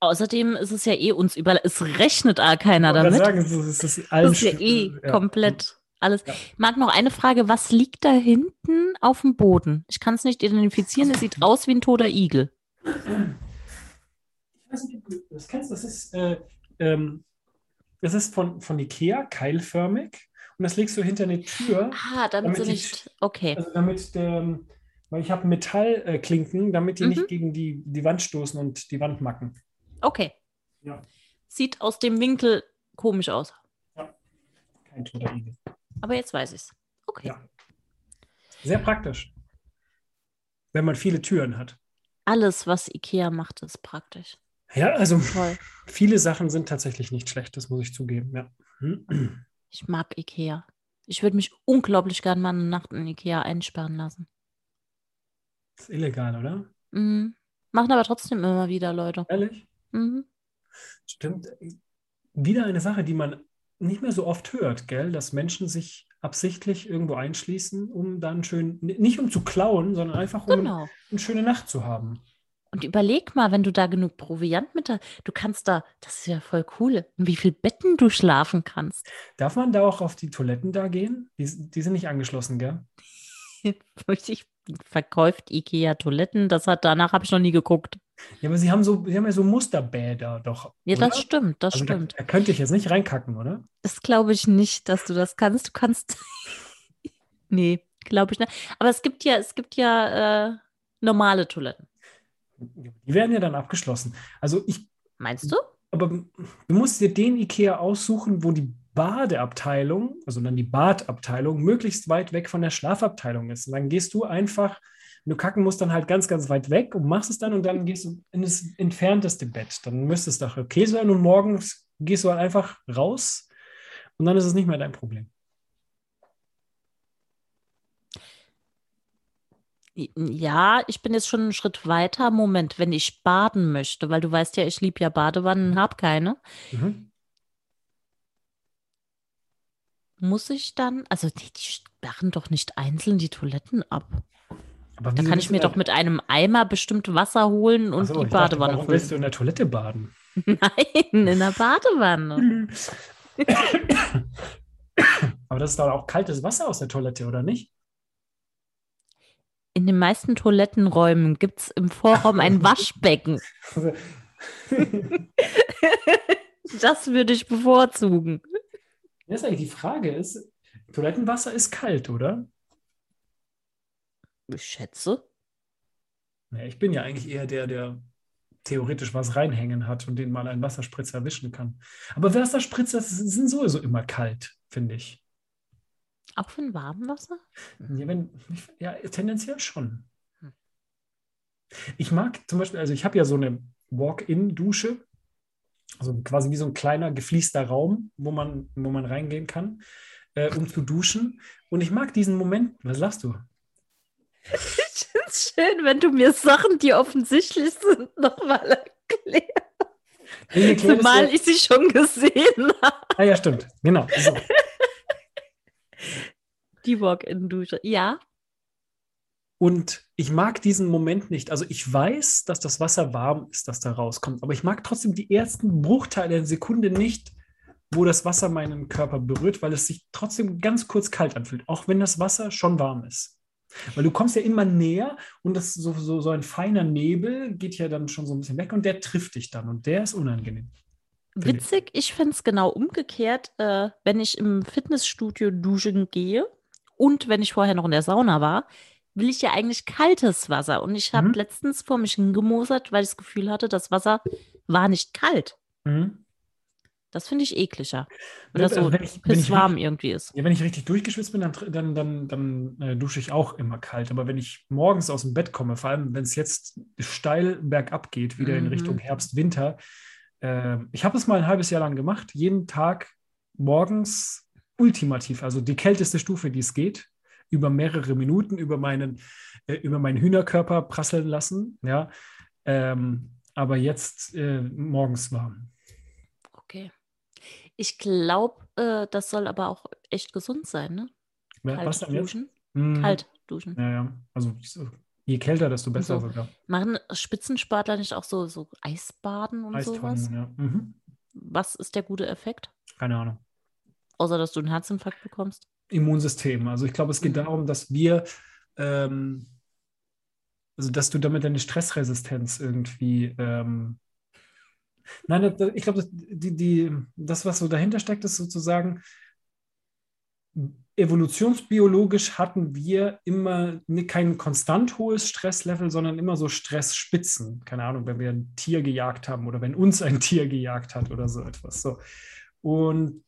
Außerdem ist es ja eh uns überall, es rechnet auch keiner damit. Sagen, es ist, es ist, das ist ja eh ja. komplett alles. Ja. Mag noch eine Frage, was liegt da hinten auf dem Boden? Ich kann es nicht identifizieren, es sieht aus wie ein toter Igel. Ich weiß nicht, ob du das kennst, das ist äh, ähm, das ist von, von Ikea, keilförmig. Und das legst du hinter eine Tür. Ah, damit, damit sie nicht. Okay. Also damit, ähm, weil ich habe Metallklinken, damit die mhm. nicht gegen die, die Wand stoßen und die Wand macken. Okay. Ja. Sieht aus dem Winkel komisch aus. Ja. Kein toter Igel. Aber jetzt weiß ich es. Okay. Ja. Sehr praktisch. Wenn man viele Türen hat. Alles, was IKEA macht, ist praktisch. Ja, also Toll. [laughs] viele Sachen sind tatsächlich nicht schlecht, das muss ich zugeben, ja. Ich mag Ikea. Ich würde mich unglaublich gern mal eine Nacht in Ikea einsperren lassen. Das ist illegal, oder? Mhm. Machen aber trotzdem immer wieder Leute. Ehrlich? Mhm. Stimmt. Wieder eine Sache, die man nicht mehr so oft hört, gell? Dass Menschen sich absichtlich irgendwo einschließen, um dann schön, nicht um zu klauen, sondern einfach um genau. eine schöne Nacht zu haben. Und überleg mal, wenn du da genug Proviant mit hast, du kannst da, das ist ja voll cool, in wie viel Betten du schlafen kannst. Darf man da auch auf die Toiletten da gehen? Die, die sind nicht angeschlossen, gell? [laughs] ich verkauft Ikea Toiletten, das hat danach habe ich noch nie geguckt. Ja, aber sie haben so, sie haben ja so Musterbäder doch. Ja, oder? das stimmt, das also stimmt. Da, da, könnte ich jetzt nicht reinkacken, oder? Das glaube ich nicht, dass du das kannst. Du kannst. [laughs] nee, glaube ich nicht. Aber es gibt ja, es gibt ja äh, normale Toiletten. Die werden ja dann abgeschlossen. Also ich. Meinst du? Aber du musst dir den IKEA aussuchen, wo die Badeabteilung, also dann die Badabteilung, möglichst weit weg von der Schlafabteilung ist. Und dann gehst du einfach, wenn du kacken musst, dann halt ganz, ganz weit weg und machst es dann und dann gehst du in das entfernteste Bett. Dann müsste es doch okay sein und morgens gehst du halt einfach raus und dann ist es nicht mehr dein Problem. Ja, ich bin jetzt schon einen Schritt weiter. Moment, wenn ich baden möchte, weil du weißt ja, ich liebe ja Badewannen, habe keine. Mhm. Muss ich dann, also die, die sperren doch nicht einzeln die Toiletten ab. Aber da kann ich mir doch mit einem Eimer bestimmt Wasser holen und so, die Badewanne dachte, warum willst du in der Toilette baden? [laughs] Nein, in der Badewanne. [coughs] Aber das ist doch auch kaltes Wasser aus der Toilette, oder nicht? In den meisten Toilettenräumen gibt es im Vorraum ein [laughs] Waschbecken. [laughs] das würde ich bevorzugen. Das ist eigentlich die Frage ist, Toilettenwasser ist kalt, oder? Ich schätze. Ja, ich bin ja eigentlich eher der, der theoretisch was reinhängen hat und den mal ein Wasserspritzer erwischen kann. Aber Wasserspritzer sind sowieso immer kalt, finde ich. Auch für ein warmes Wasser? Ja, wenn, ja, tendenziell schon. Hm. Ich mag zum Beispiel, also ich habe ja so eine Walk-in-Dusche, also quasi wie so ein kleiner gefließter Raum, wo man, wo man reingehen kann, äh, um zu duschen. Und ich mag diesen Moment. Was sagst du? Ich finde es schön, wenn du mir Sachen, die offensichtlich sind, nochmal erklärst. Zumal ich sie schon gesehen habe. Ah ja, stimmt. Genau. So. Die Walk-in-Dusche. Ja. Und ich mag diesen Moment nicht. Also ich weiß, dass das Wasser warm ist, das da rauskommt, aber ich mag trotzdem die ersten Bruchteile der Sekunde nicht, wo das Wasser meinen Körper berührt, weil es sich trotzdem ganz kurz kalt anfühlt, auch wenn das Wasser schon warm ist. Weil du kommst ja immer näher und das so, so, so ein feiner Nebel geht ja dann schon so ein bisschen weg und der trifft dich dann und der ist unangenehm. Witzig, ich finde es genau umgekehrt, äh, wenn ich im Fitnessstudio duschen gehe und wenn ich vorher noch in der Sauna war, will ich ja eigentlich kaltes Wasser. Und ich habe mhm. letztens vor mich hingemosert, weil ich das Gefühl hatte, das Wasser war nicht kalt. Mhm. Das finde ich ekliger. Wenn das so also wenn ich, wenn ich warm richtig, irgendwie ist. Ja, wenn ich richtig durchgeschwitzt bin, dann, dann, dann, dann äh, dusche ich auch immer kalt. Aber wenn ich morgens aus dem Bett komme, vor allem wenn es jetzt steil bergab geht, wieder mhm. in Richtung Herbst, Winter, äh, ich habe es mal ein halbes Jahr lang gemacht, jeden Tag morgens ultimativ, also die kälteste Stufe, die es geht, über mehrere Minuten über meinen, äh, über meinen Hühnerkörper prasseln lassen. Ja, ähm, aber jetzt äh, morgens warm. Ich glaube, äh, das soll aber auch echt gesund sein, ne? Kalt was denn duschen. Hm. Kalt duschen. Ja, ja. Also je kälter, desto besser so. sogar. Machen Spitzensportler nicht auch so, so Eisbaden und Eistonnen, sowas? Ja. Mhm. Was ist der gute Effekt? Keine Ahnung. Außer, dass du einen Herzinfarkt bekommst? Immunsystem. Also ich glaube, es geht mhm. darum, dass wir, ähm, also dass du damit deine Stressresistenz irgendwie ähm, Nein, ich glaube, die, die, das, was so dahinter steckt, ist sozusagen, evolutionsbiologisch hatten wir immer kein konstant hohes Stresslevel, sondern immer so Stressspitzen. Keine Ahnung, wenn wir ein Tier gejagt haben oder wenn uns ein Tier gejagt hat oder so etwas. So. Und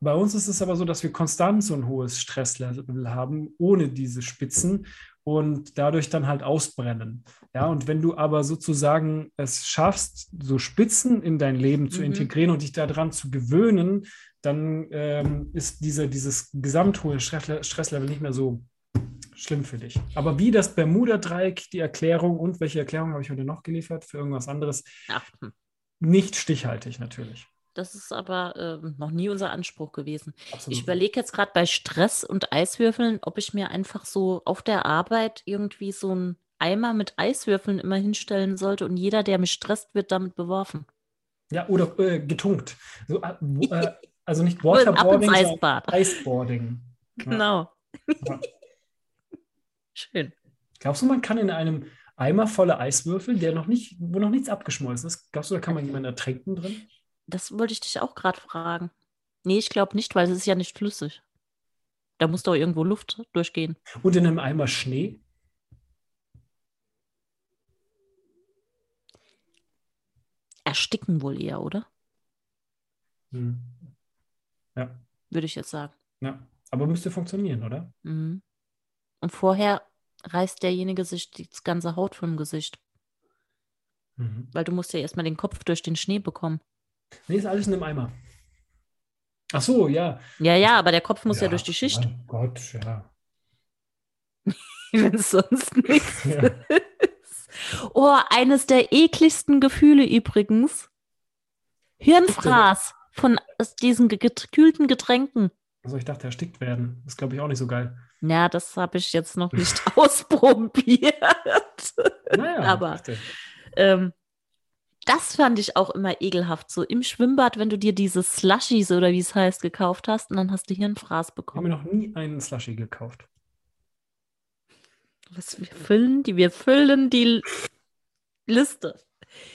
bei uns ist es aber so, dass wir konstant so ein hohes Stresslevel haben, ohne diese Spitzen und dadurch dann halt ausbrennen. Ja, und wenn du aber sozusagen es schaffst, so Spitzen in dein Leben zu mhm. integrieren und dich daran zu gewöhnen, dann ähm, ist diese, dieses gesamthohe Stresslevel nicht mehr so schlimm für dich. Aber wie das Bermuda-Dreieck, die Erklärung und welche Erklärung habe ich heute noch geliefert für irgendwas anderes, Ach. Hm. nicht stichhaltig natürlich. Das ist aber äh, noch nie unser Anspruch gewesen. Absolut. Ich überlege jetzt gerade bei Stress und Eiswürfeln, ob ich mir einfach so auf der Arbeit irgendwie so einen Eimer mit Eiswürfeln immer hinstellen sollte und jeder, der mich stresst, wird damit beworfen. Ja, oder äh, getunkt. So, äh, äh [laughs] also nicht Waterboarding, sondern Eisboarding. Genau. Ja. [laughs] Schön. Glaubst du, man kann in einem Eimer voller Eiswürfel, der noch nicht, wo noch nichts abgeschmolzen ist, glaubst du, da kann man jemanden ertränken drin? Das wollte ich dich auch gerade fragen. Nee, ich glaube nicht, weil es ist ja nicht flüssig. Da muss doch irgendwo Luft durchgehen. Und in einem Eimer Schnee? Ersticken wohl eher, oder? Hm. Ja. Würde ich jetzt sagen. Ja, aber müsste funktionieren, oder? Mhm. Und vorher reißt derjenige sich das ganze Haut vom Gesicht. Mhm. Weil du musst ja erstmal den Kopf durch den Schnee bekommen. Nee, ist alles in einem Eimer. Ach so, ja. Ja, ja, aber der Kopf muss ja, ja durch die Schicht. Mein Gott, ja. [laughs] Wenn es sonst nichts [laughs] ja. ist. Oh, eines der ekligsten Gefühle übrigens. Hirnfraß von diesen gekühlten Getränken. Also ich dachte, erstickt werden. Das glaube ich auch nicht so geil. Ja, das habe ich jetzt noch nicht [laughs] ausprobiert. Naja, aber ähm, Das fand ich auch immer ekelhaft. So im Schwimmbad, wenn du dir diese Slushies oder wie es heißt, gekauft hast und dann hast du hier einen Fraß bekommen. Ich habe mir noch nie einen Slushie gekauft. Was wir füllen die, wir füllen die Liste.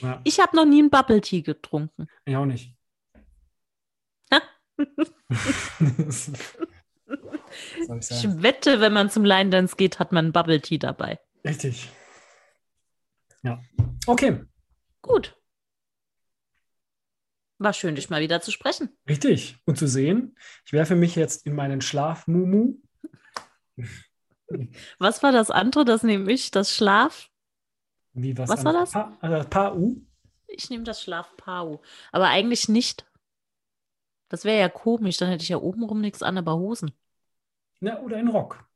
Ja. Ich habe noch nie einen Bubble Tea getrunken. Ich auch nicht. ich, [laughs] ich wette, wenn man zum Line Dance geht, hat man einen Bubble Tea dabei. Richtig. Ja. Okay. Gut. War schön, dich mal wieder zu sprechen. Richtig. Und zu sehen. Ich werfe mich jetzt in meinen Schlaf, Mumu. Was war das andere? Das nehme ich, das Schlaf. Wie was? Was war das? Pa, also Pau. Ich nehme das Schlaf Pau. Aber eigentlich nicht. Das wäre ja komisch, dann hätte ich ja obenrum nichts an, aber Hosen. Ja, oder ein Rock.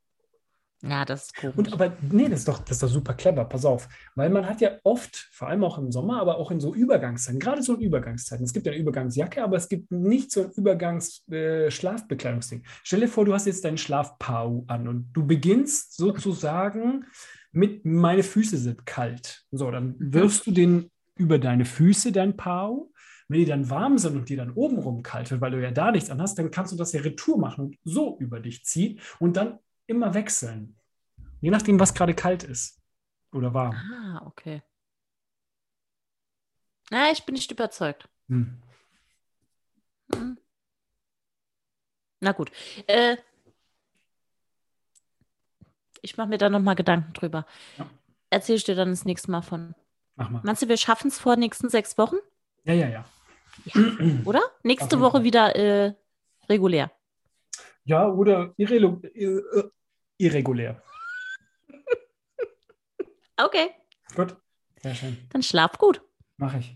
Ja, das ist komisch. Und aber nee, das ist doch, das ist doch super clever, pass auf. Weil man hat ja oft, vor allem auch im Sommer, aber auch in so Übergangszeiten, gerade so in Übergangszeiten, es gibt ja eine Übergangsjacke, aber es gibt nicht so ein Übergangs-Schlafbekleidungsding. Äh, Stell dir vor, du hast jetzt deinen Schlafpau an und du beginnst sozusagen mit meine Füße sind kalt. So, dann wirfst du den über deine Füße, dein Pau. Wenn die dann warm sind und die dann obenrum kalt wird, weil du ja da nichts an hast, dann kannst du das ja retour machen und so über dich ziehen und dann immer wechseln. Je nachdem, was gerade kalt ist oder warm. Ah, okay. Na, ich bin nicht überzeugt. Hm. Hm. Na gut. Äh, ich mache mir da nochmal Gedanken drüber. Ja. Erzähl ich dir dann das nächste Mal von. Mach mal. Meinst du, wir schaffen es vor den nächsten sechs Wochen? Ja, ja, ja. ja. Oder? Nächste Woche wieder äh, regulär. Ja, oder irre irregulär. Okay. Gut, sehr schön. Dann schlaf gut. Mach ich.